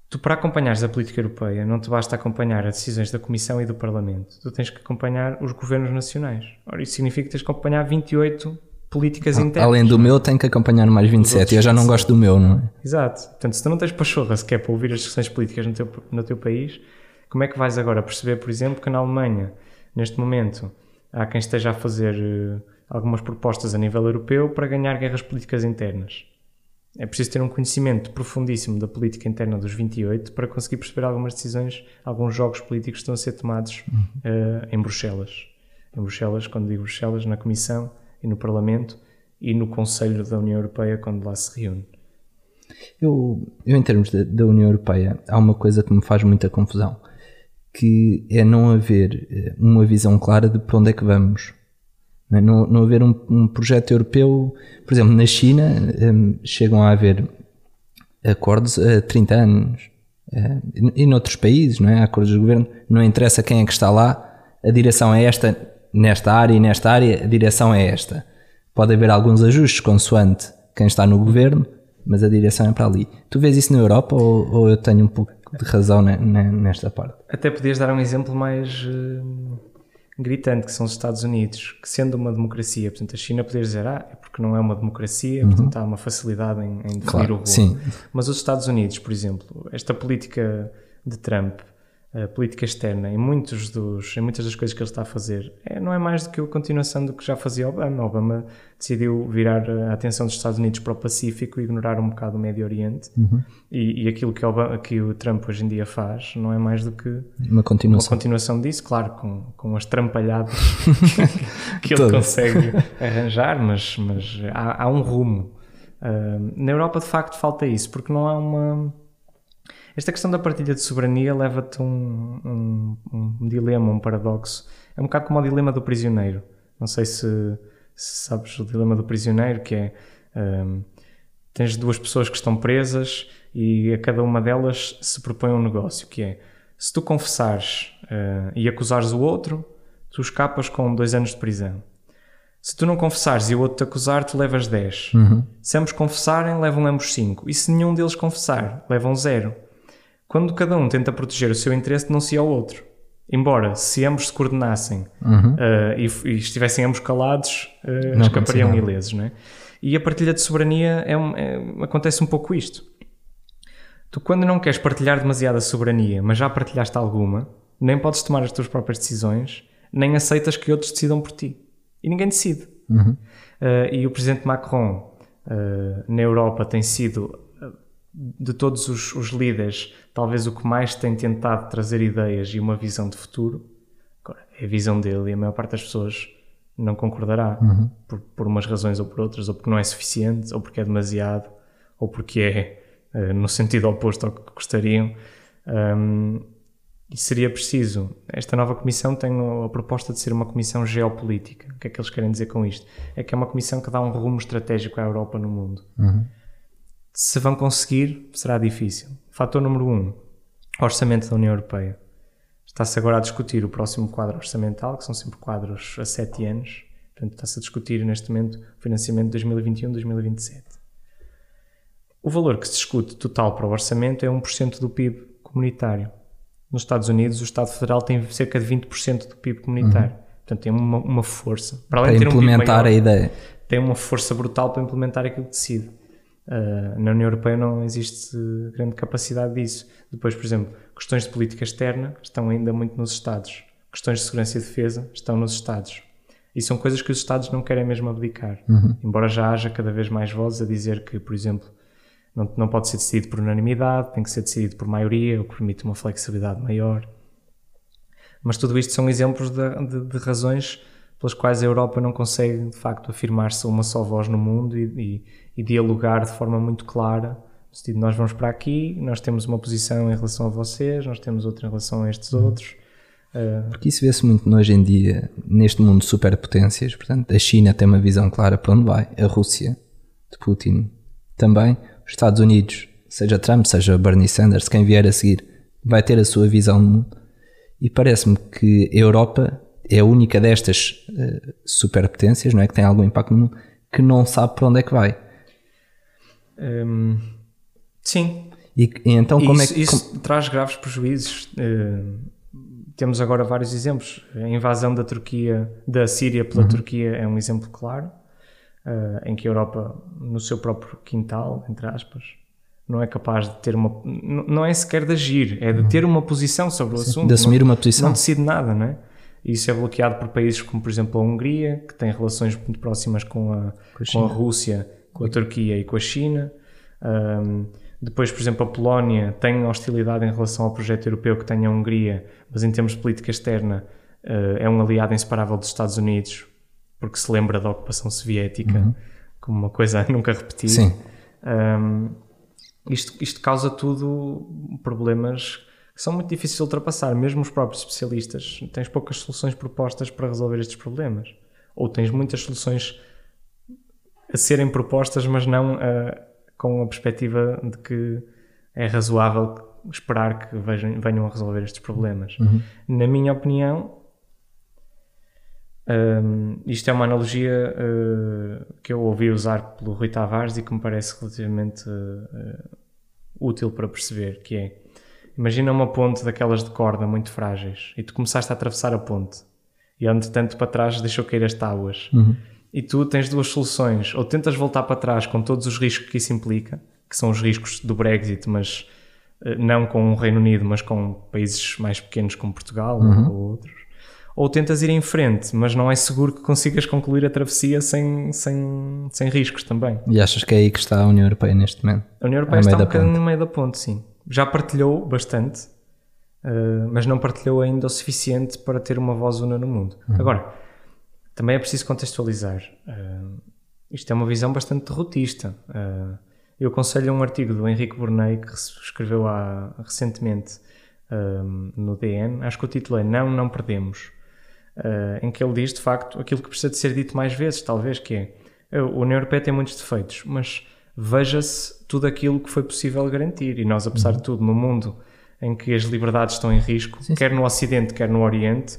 [SPEAKER 2] Tu, para acompanhares a política europeia, não te basta acompanhar as decisões da Comissão e do Parlamento. Tu tens que acompanhar os governos nacionais. Ora, isso significa que tens que acompanhar 28 políticas internas.
[SPEAKER 1] Além do meu, tenho que acompanhar mais 27 e eu já não gosto do meu, não é?
[SPEAKER 2] Exato. Portanto, se tu não tens pachorra sequer para ouvir as discussões políticas no teu, no teu país, como é que vais agora perceber, por exemplo, que na Alemanha, neste momento, há quem esteja a fazer uh, algumas propostas a nível europeu para ganhar guerras políticas internas? É preciso ter um conhecimento profundíssimo da política interna dos 28 para conseguir perceber algumas decisões, alguns jogos políticos que estão a ser tomados uhum. uh, em Bruxelas. Em Bruxelas, quando digo Bruxelas, na Comissão e no Parlamento e no Conselho da União Europeia, quando lá se reúne.
[SPEAKER 1] Eu, eu em termos da União Europeia, há uma coisa que me faz muita confusão, que é não haver eh, uma visão clara de para onde é que vamos. Não, é? não, não haver um, um, projeto europeu, por exemplo, na China um, chegam a haver acordos a 30 anos. Uh, e noutros países, não é? Há acordos de governo, não interessa quem é que está lá, a direção é esta nesta área e nesta área, a direção é esta. Pode haver alguns ajustes consoante quem está no governo, mas a direção é para ali. Tu vês isso na Europa ou, ou eu tenho um pouco de razão nesta parte?
[SPEAKER 2] Até podias dar um exemplo mais. Uh gritante, que são os Estados Unidos, que sendo uma democracia, portanto, a China poder dizer, ah, é porque não é uma democracia, uhum. portanto, há uma facilidade em, em definir claro, o rolo. Sim. Mas os Estados Unidos, por exemplo, esta política de Trump a política externa em, muitos dos, em muitas das coisas que ele está a fazer é, não é mais do que a continuação do que já fazia Obama. Obama decidiu virar a atenção dos Estados Unidos para o Pacífico e ignorar um bocado o Médio Oriente. Uhum. E, e, aquilo que, Obama, que, o Trump hoje em dia faz não é mais do que
[SPEAKER 1] uma continuação,
[SPEAKER 2] uma continuação disso, claro, com, com as trampalhadas que ele consegue arranjar, mas, mas há, há um rumo. Uh, na Europa, de facto, falta isso, porque não há uma esta questão da partilha de soberania leva-te a um, um, um, dilema, um paradoxo. É um bocado como o dilema do prisioneiro. Não sei se, se sabes o dilema do prisioneiro, que é um, tens duas pessoas que estão presas e a cada uma delas se propõe um negócio, que é se tu confessares uh, e acusares o outro, tu escapas com dois anos de prisão. Se tu não confessares e o outro te acusar, tu levas 10. Uhum. Se ambos confessarem, levam ambos 5. E se nenhum deles confessar, levam 0 quando cada um tenta proteger o seu interesse, denuncia ao outro. Embora, se ambos se coordenassem uhum. uh, e, e, estivessem ambos calados, uh, escapariam ilesos. Não é? E a partilha de soberania é, um, é, acontece um pouco isto. Tu, quando não queres partilhar demasiada soberania, mas já partilhaste alguma, nem podes tomar as tuas próprias decisões, nem aceitas que outros decidam por ti. E ninguém decide. Uhum. Uh, e o presidente Macron, na Europa, tem sido de todos os, os, líderes, talvez o que mais tem tentado trazer ideias e uma visão de futuro agora, é a visão dele e a maior parte das pessoas não concordará uhum. por, por umas razões ou por outras, ou porque não é suficiente, ou porque é demasiado, ou porque é uh, no sentido oposto ao que gostariam. Um, e seria preciso. Esta nova comissão tem a proposta de ser uma comissão geopolítica. O que é que eles querem dizer com isto? É que é uma comissão que dá um rumo estratégico à Europa no mundo. Uhum. Se vão conseguir, será difícil. Fator número 1. Um, orçamento da União Europeia. Está-se agora a discutir o próximo quadro orçamental, que são sempre quadros a 7 anos. Portanto, está-se a discutir neste momento o financiamento de 2021-2027. O valor que se discute total para o orçamento é 1% do PIB comunitário. Nos Estados Unidos, o Estado Federal tem cerca de 20% do PIB comunitário. Uhum. Portanto, tem uma, uma força.
[SPEAKER 1] Para, para implementar um maior, a ideia.
[SPEAKER 2] Tem uma força brutal para implementar aquilo que decide. Uh, na União Europeia não existe grande capacidade disso. Depois, por exemplo, questões de política externa estão ainda muito nos Estados. Questões de segurança e defesa estão nos Estados. E são coisas que os Estados não querem mesmo abdicar. Uhum. Embora já haja cada vez mais vozes a dizer que, por exemplo, não, não pode ser decidido por unanimidade, tem que ser decidido por maioria, o que permite uma flexibilidade maior. Mas tudo isto são exemplos de, de, de razões pelas quais a Europa não consegue, de facto, afirmar-se uma só voz no mundo e, e e dialogar de forma muito clara. No sentido, nós vamos para aqui, nós temos uma posição em relação a vocês, nós temos outra em relação a estes uhum. outros.
[SPEAKER 1] Uh... Porque isso vê-se muito hoje em dia, neste mundo de superpotências. Portanto, a China tem uma visão clara para onde vai, a Rússia, de Putin também, os Estados Unidos, seja Trump, seja Bernie Sanders, quem vier a seguir, vai ter a sua visão do mundo. E parece-me que a Europa é a única destas uh, superpotências, não é? Que tem algum impacto no mundo, que não sabe para onde é que vai.
[SPEAKER 2] Hum, sim.
[SPEAKER 1] E, e, então como
[SPEAKER 2] isso,
[SPEAKER 1] é que...
[SPEAKER 2] Isso como... traz graves prejuízos. Uh, temos agora vários exemplos. A invasão da Turquia, da Síria pela uhum. Turquia é um exemplo claro. uh, em que a Europa, no seu próprio quintal, entre aspas, não é capaz de ter uma. Não é sequer de agir, é de ter uma posição sobre o
[SPEAKER 1] Sim,
[SPEAKER 2] assunto.
[SPEAKER 1] de assumir
[SPEAKER 2] não,
[SPEAKER 1] uma posição.
[SPEAKER 2] Não decide nada, não é? Isso é bloqueado por países como, por exemplo, a Hungria, que tem relações muito próximas com a,
[SPEAKER 1] Com a
[SPEAKER 2] com a Rússia, com a Turquia e com a China. Um, depois, por exemplo, a Polónia tem hostilidade em relação ao projeto europeu que tem a Hungria, mas em termos de política externa uh, é um aliado inseparável dos Estados Unidos, porque se lembra da ocupação soviética como uma coisa a nunca repetir.
[SPEAKER 1] Sim.
[SPEAKER 2] Um, isto, isto causa tudo problemas são muito difíceis de ultrapassar. Mesmo os próprios especialistas, tens poucas soluções propostas para resolver estes problemas. Ou tens muitas soluções a serem propostas, mas não ah, com a perspectiva de que é razoável esperar que vejam, venham a resolver estes problemas. Na minha opinião, um, isto é uma analogia uh, que eu ouvi usar pelo Rui Tavares e que me parece relativamente uh, útil para perceber, que é imagina uma ponte daquelas de corda muito frágeis e tu começaste a atravessar a ponte e entretanto para trás deixou cair as tábuas e tu tens duas soluções ou tentas voltar para trás com todos os riscos que isso implica que são os riscos do Brexit mas uh, não com o Reino Unido mas com países mais pequenos como Portugal ou outros ou tentas ir em frente, mas não é seguro que consigas concluir a travessia sem, sem, sem riscos também.
[SPEAKER 1] E achas que é aí que está a União Europeia neste momento?
[SPEAKER 2] A União Europeia
[SPEAKER 1] Ao
[SPEAKER 2] está um bocadinho no meio da ponte, sim. Já partilhou bastante, eh, mas não partilhou ainda o suficiente para ter uma voz una no mundo. Agora, também é preciso contextualizar. Eh, isto é uma visão bastante derrotista. Eh, eu aconselho um artigo do Henrique Bornei que escreveu há, recentemente no DN. Acho que o título é Não, Não Perdemos. eh, em que ele diz de facto aquilo que precisa de ser dito mais vezes, talvez, que é a União Europeia tem muitos defeitos, mas veja-se tudo aquilo que foi possível garantir. E nós, apesar
[SPEAKER 1] Uhum.
[SPEAKER 2] de tudo, no mundo em que as liberdades estão em risco, quer no Ocidente, quer no Oriente,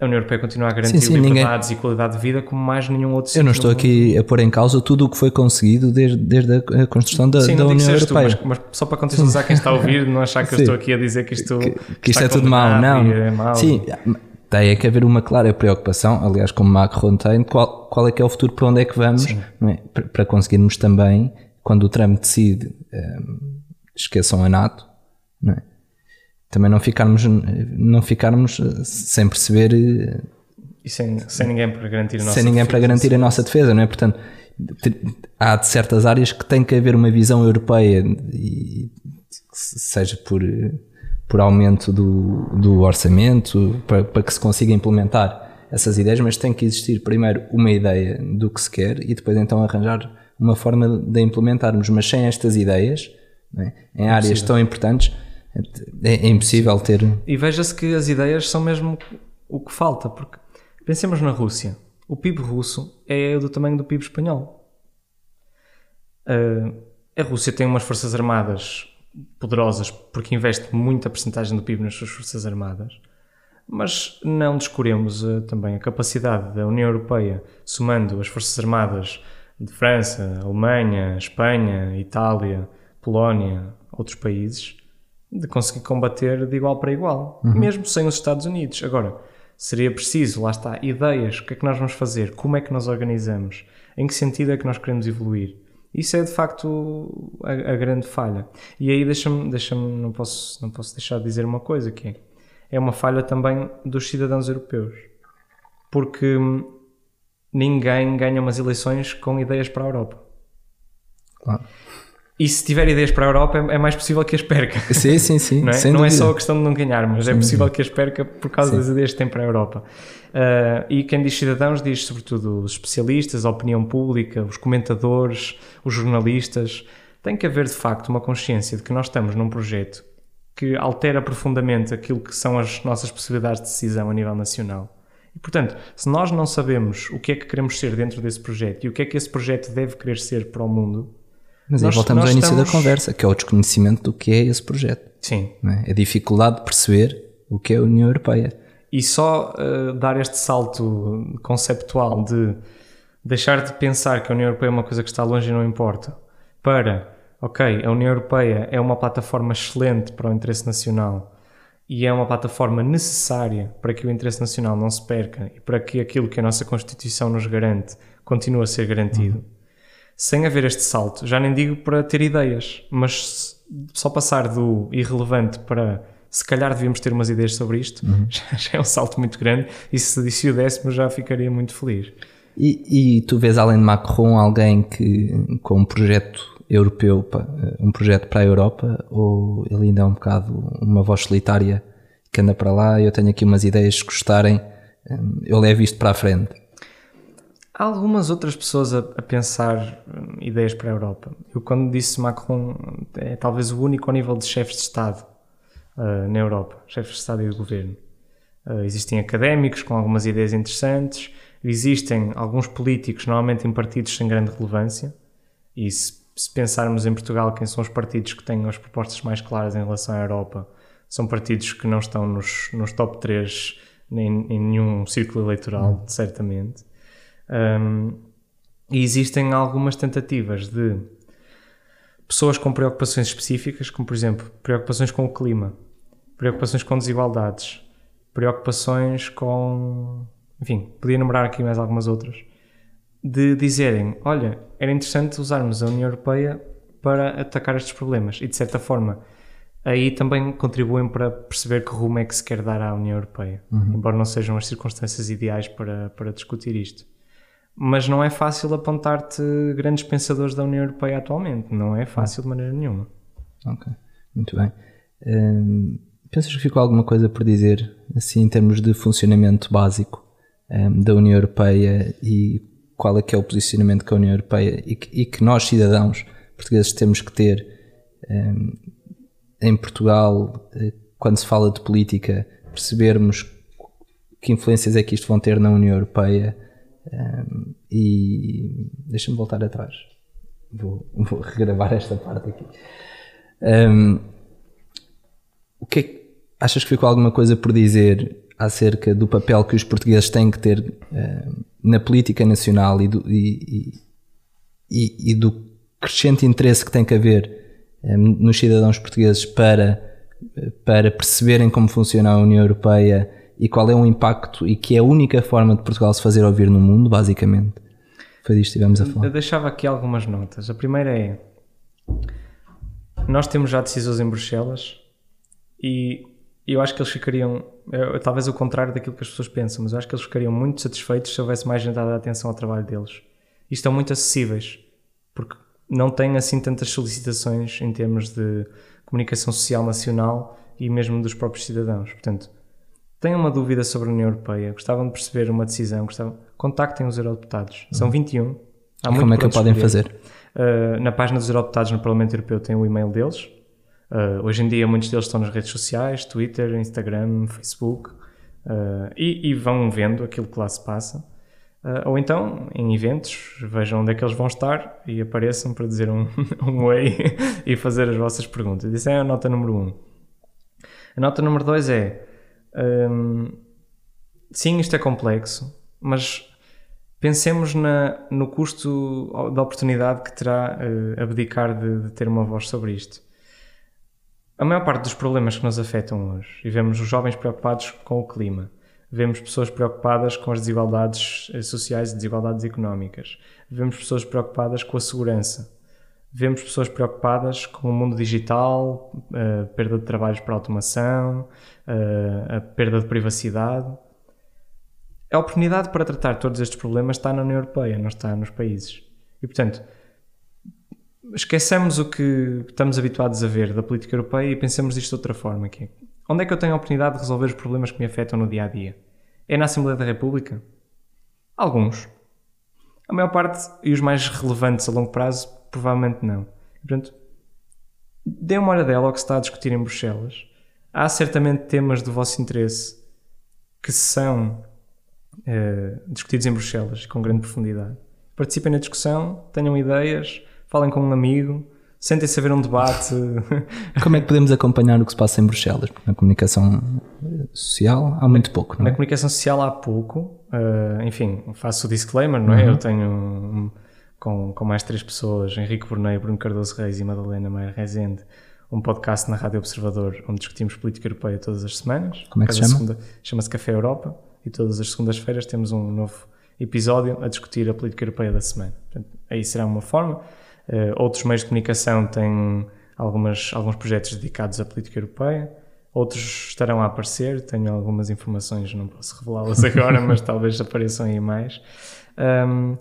[SPEAKER 2] a União Europeia continua a garantir
[SPEAKER 1] Sim, sim, ninguém-
[SPEAKER 2] liberdades e qualidade de vida como mais nenhum outro
[SPEAKER 1] Eu não estou aqui a pôr em causa tudo o que foi conseguido desde, desde a construção da,
[SPEAKER 2] Sim,
[SPEAKER 1] da
[SPEAKER 2] que
[SPEAKER 1] União
[SPEAKER 2] sejas tu,
[SPEAKER 1] Europeia.
[SPEAKER 2] mas, mas só para contextualizar quem está a ouvir, não achar que eu
[SPEAKER 1] Sim.
[SPEAKER 2] estou aqui a dizer que isto,
[SPEAKER 1] que isto
[SPEAKER 2] está
[SPEAKER 1] é tudo mau,
[SPEAKER 2] condenado
[SPEAKER 1] não.
[SPEAKER 2] É mau.
[SPEAKER 1] Sim, tem que haver uma clara preocupação, aliás, como Macron tem, qual, qual é que é o futuro, para onde é que vamos, é? para, para conseguirmos também, quando o Trump decide, hum, esqueçam a NATO, não é? também não ficarmos, não ficarmos sem perceber,
[SPEAKER 2] E sem, sem ninguém para garantir a nossa
[SPEAKER 1] sem ninguém para
[SPEAKER 2] defesa.
[SPEAKER 1] garantir a nossa defesa, não é? Portanto, há de certas áreas que tem que haver uma visão europeia, e, seja por, por aumento do, do orçamento, para, para que se consiga implementar essas ideias, mas tem que existir primeiro uma ideia do que se quer e depois então arranjar uma forma de implementarmos. Mas sem estas ideias, é? em áreas tão importantes, é, é impossível ter.
[SPEAKER 2] E veja-se que as ideias são mesmo o que falta, porque pensemos na Rússia. O PIB russo é do tamanho do PIB espanhol. Uh, a Rússia tem umas forças armadas poderosas porque investe muita percentagem do PIB nas suas forças armadas, mas não descuremos uh, também a capacidade da União Europeia, somando as forças armadas de França, Alemanha, Espanha, Itália, Polónia, outros países, de conseguir combater de igual para igual, mesmo sem os Estados Unidos. Agora, seria preciso, lá está, ideias, o que é que nós vamos fazer, como é que nós organizamos, em que sentido é que nós queremos evoluir. Isso é de facto a, a grande falha. E aí deixa-me, deixa-me não, posso, não posso deixar de dizer uma coisa que é, é uma falha também dos cidadãos europeus. Porque hum, ninguém ganha umas eleições com ideias para a Europa.
[SPEAKER 1] Claro.
[SPEAKER 2] E se tiver ideias para a Europa, é é mais possível que as perca.
[SPEAKER 1] Sim, sim, sim.
[SPEAKER 2] Não é, não é só a questão de não ganhar, mas é possível que as perca por causa
[SPEAKER 1] Sim.
[SPEAKER 2] das ideias que tem para a Europa. Ah, e quem diz cidadãos diz sobretudo os especialistas, a opinião pública, os comentadores, os jornalistas. Tem que haver de facto uma consciência de que nós estamos num projeto que altera profundamente aquilo que são as nossas possibilidades de decisão a nível nacional. E, portanto, se nós não sabemos o que é que queremos ser dentro desse projeto e o que é que esse projeto deve querer ser para o mundo,
[SPEAKER 1] Mas aí
[SPEAKER 2] Nós-
[SPEAKER 1] voltamos
[SPEAKER 2] nós
[SPEAKER 1] ao início
[SPEAKER 2] estamos-
[SPEAKER 1] da conversa, que é o desconhecimento do que é esse projeto.
[SPEAKER 2] sim,
[SPEAKER 1] é? A dificuldade de perceber o que é a União Europeia.
[SPEAKER 2] E só eh, dar este salto conceptual de deixar de pensar que a União Europeia é uma coisa que está longe e não importa, para, ok, a União Europeia é uma plataforma excelente para o interesse nacional e é uma plataforma necessária para que o interesse nacional não se perca e para que aquilo que a nossa Constituição nos garante continue a ser garantido. Uhum. Sem haver este salto, já nem digo para ter ideias, mas só passar do irrelevante para se calhar devíamos ter umas ideias sobre isto, uhum. já, é um salto muito grande e se, se o dessemos já ficaria muito feliz.
[SPEAKER 1] E, e, tu vês além de Macron alguém que com um projeto europeu, um projeto para a Europa, ou ele ainda é um bocado uma voz solitária que anda para lá eu tenho aqui umas ideias que gostarem, hum, eu levo isto para a frente?
[SPEAKER 2] Há algumas outras pessoas a, a pensar hum, ideias para a Europa. Eu quando disse Macron é talvez o único ao nível de chefes de Estado uh, na Europa, chefes de Estado e de governo. Uh, existem académicos com algumas ideias interessantes, existem alguns políticos, normalmente em partidos sem grande relevância, e se, se, pensarmos em Portugal, quem são os partidos que têm as propostas mais claras em relação à Europa, são partidos que não estão nos, nos top 3 em, em nenhum círculo eleitoral, hum. certamente. Um, e existem algumas tentativas de pessoas com preocupações específicas, como por exemplo preocupações com o clima, preocupações com desigualdades, preocupações com enfim, podia enumerar aqui mais algumas outras, de dizerem: olha, era interessante usarmos a União Europeia para atacar estes problemas e, de certa forma, aí também contribuem para perceber que rumo é que se quer dar à União Europeia, uhum. embora não sejam as circunstâncias ideais para, para discutir isto. Mas não é fácil apontar-te grandes pensadores da União Europeia atualmente, não é fácil de maneira nenhuma.
[SPEAKER 1] Ok, muito bem. Hum, pensas que ficou alguma coisa por dizer, assim, em termos de funcionamento básico um, da União Europeia e qual é que é o posicionamento que a União Europeia e que, e que nós, cidadãos portugueses, temos que ter um, em Portugal, eh, quando se fala de política, percebermos que influências é que isto vão ter na União Europeia e deixa-me voltar atrás. Vou, vou, regravar esta parte aqui. Um, o que é achas que ficou alguma coisa por dizer acerca do papel que os portugueses têm que ter na política nacional e do, e, e, e do, crescente interesse que tem que haver um, nos cidadãos portugueses para, para perceberem como funciona a União Europeia e qual é o impacto e que é a única forma de Portugal se fazer ouvir no mundo, basicamente. Foi disto que estivemos a falar.
[SPEAKER 2] Eu deixava aqui algumas notas. A primeira é: nós temos já decisões em Bruxelas e eu acho que eles ficariam é, talvez o contrário daquilo que as pessoas pensam, mas eu acho que eles ficariam muito satisfeitos se houvesse mais gente a dar atenção ao trabalho deles. E estão muito acessíveis, porque não têm assim tantas solicitações em termos de comunicação social nacional e mesmo dos próprios cidadãos. Portanto, têm uma dúvida sobre a União Europeia, gostavam de perceber uma decisão, gostavam, contactem os eurodeputados. São 21.
[SPEAKER 1] Há e como é que podem fazer?
[SPEAKER 2] Uh, na página dos eurodeputados no Parlamento Europeu tem o e-mail deles, Uh, hoje em dia, muitos deles estão nas redes sociais, Twitter, Instagram, Facebook, uh, e, e, vão vendo aquilo que lá se passa. Uh, ou então, em eventos, vejam onde é que eles vão estar e apareçam para dizer um, um oi e fazer as vossas perguntas. Isso é a nota número um. A nota número dois é: um, sim, isto é complexo, mas pensemos na, no custo da oportunidade que terá abdicar de, de ter uma voz sobre isto. A maior parte dos problemas que nos afetam hoje, e vemos os jovens preocupados com o clima, vemos pessoas preocupadas com as desigualdades eh, sociais e desigualdades económicas, vemos pessoas preocupadas com a segurança, vemos pessoas preocupadas com o mundo digital, a perda de trabalhos para automação, a perda de privacidade. A oportunidade para tratar todos estes problemas está na União Europeia, não está nos países. E, portanto, esqueçamos o que estamos habituados a ver da política europeia e pensemos disto de outra forma. Que é, onde é que eu tenho a oportunidade de resolver os problemas que me afetam no dia a dia? É na Assembleia da República? Alguns. A maior parte e os mais relevantes a longo prazo, provavelmente não. Portanto, dê uma hora dela ao que se está a discutir em Bruxelas. Há certamente temas do vosso interesse que são uh, discutidos em Bruxelas com grande profundidade. Participem na discussão, tenham ideias, falem com um amigo, sentem-se a ver um debate.
[SPEAKER 1] Como é que podemos acompanhar o que se passa em Bruxelas? Porque na comunicação social há muito pouco, não
[SPEAKER 2] é? Na comunicação social há pouco. Uh, enfim, faço o disclaimer, não é? Uhum. Eu tenho um, com, com mais três pessoas, Henrique Bornei, Bruno Cardoso Reis e Madalena Maia Rezende, um podcast na Rádio Observador onde discutimos política europeia todas as semanas.
[SPEAKER 1] Como é que se chama?
[SPEAKER 2] segunda- Chama-se Café Europa e todas as segundas-feiras temos um novo episódio a discutir a política europeia da semana. Portanto, aí será uma forma. Eh, outros meios de comunicação têm algumas, alguns projetos dedicados à política europeia. Outros estarão a aparecer. Tenho algumas informações, não posso revelá-las agora, mas talvez apareçam aí mais. Um,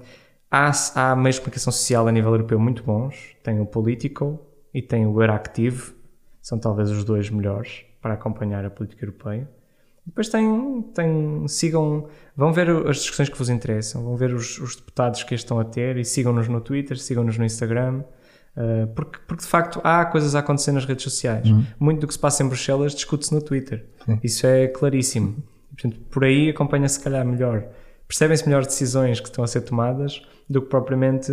[SPEAKER 2] há, há meios de comunicação social a nível europeu muito bons. Tem o Politico e tem o Euractiv. São talvez os dois melhores para acompanhar a política europeia. Depois tem, tem sigam, vão ver as discussões que vos interessam, vão ver os, os deputados que estão a ter e sigam-nos no Twitter, sigam-nos no Instagram, uh, porque, porque de facto há coisas a acontecer nas redes sociais. Muito do que se passa em Bruxelas discute-se no Twitter.
[SPEAKER 1] Sim.
[SPEAKER 2] Isso é claríssimo. Portanto, por aí acompanha-se, se calhar, melhor. Percebem-se melhor decisões que estão a ser tomadas do que propriamente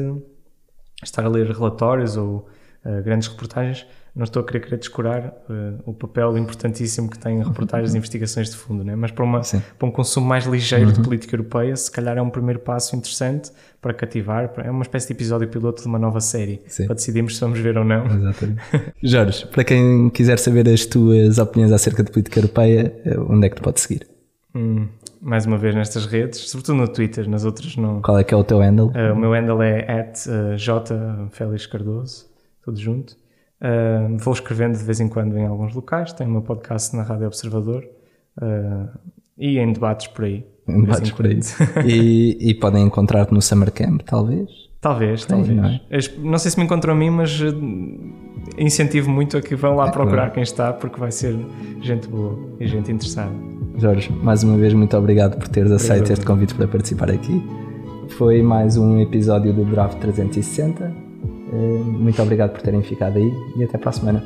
[SPEAKER 2] estar a ler relatórios ou uh, grandes reportagens. Não estou a querer, querer descurar uh, o papel importantíssimo que têm reportagens e investigações de fundo, né? mas para, uma, para um consumo mais ligeiro de política europeia, se calhar é um primeiro passo interessante para cativar. É uma espécie de episódio piloto de uma nova série
[SPEAKER 1] Sim.
[SPEAKER 2] para decidirmos se vamos ver ou não.
[SPEAKER 1] Exatamente. Jorge, para quem quiser saber as tuas opiniões acerca de política europeia, eh, onde é que te pode seguir?
[SPEAKER 2] Hum, mais uma vez nestas redes, sobretudo no Twitter, nas outras não.
[SPEAKER 1] Qual é que é o teu handle?
[SPEAKER 2] Uh, o meu handle é at uh, J Félix Cardoso, tudo junto. Uh, vou escrevendo de vez em quando em alguns locais, tenho o meu podcast na Rádio Observador e em debates por aí.
[SPEAKER 1] Em debates por aí. E, e podem encontrar-te no Summer Camp, talvez?
[SPEAKER 2] Talvez, talvez.
[SPEAKER 1] não é?
[SPEAKER 2] Não sei se me encontram a mim, mas incentivo muito a que vão lá procurar
[SPEAKER 1] claro.
[SPEAKER 2] quem está, porque vai ser gente boa e gente interessada.
[SPEAKER 1] Jorge, mais uma vez, muito obrigado por teres aceito
[SPEAKER 2] Obrigado.
[SPEAKER 1] este convite para participar aqui. Foi mais um episódio do Draft 360. Eh, Muito obrigado por terem ficado aí e até para a semana.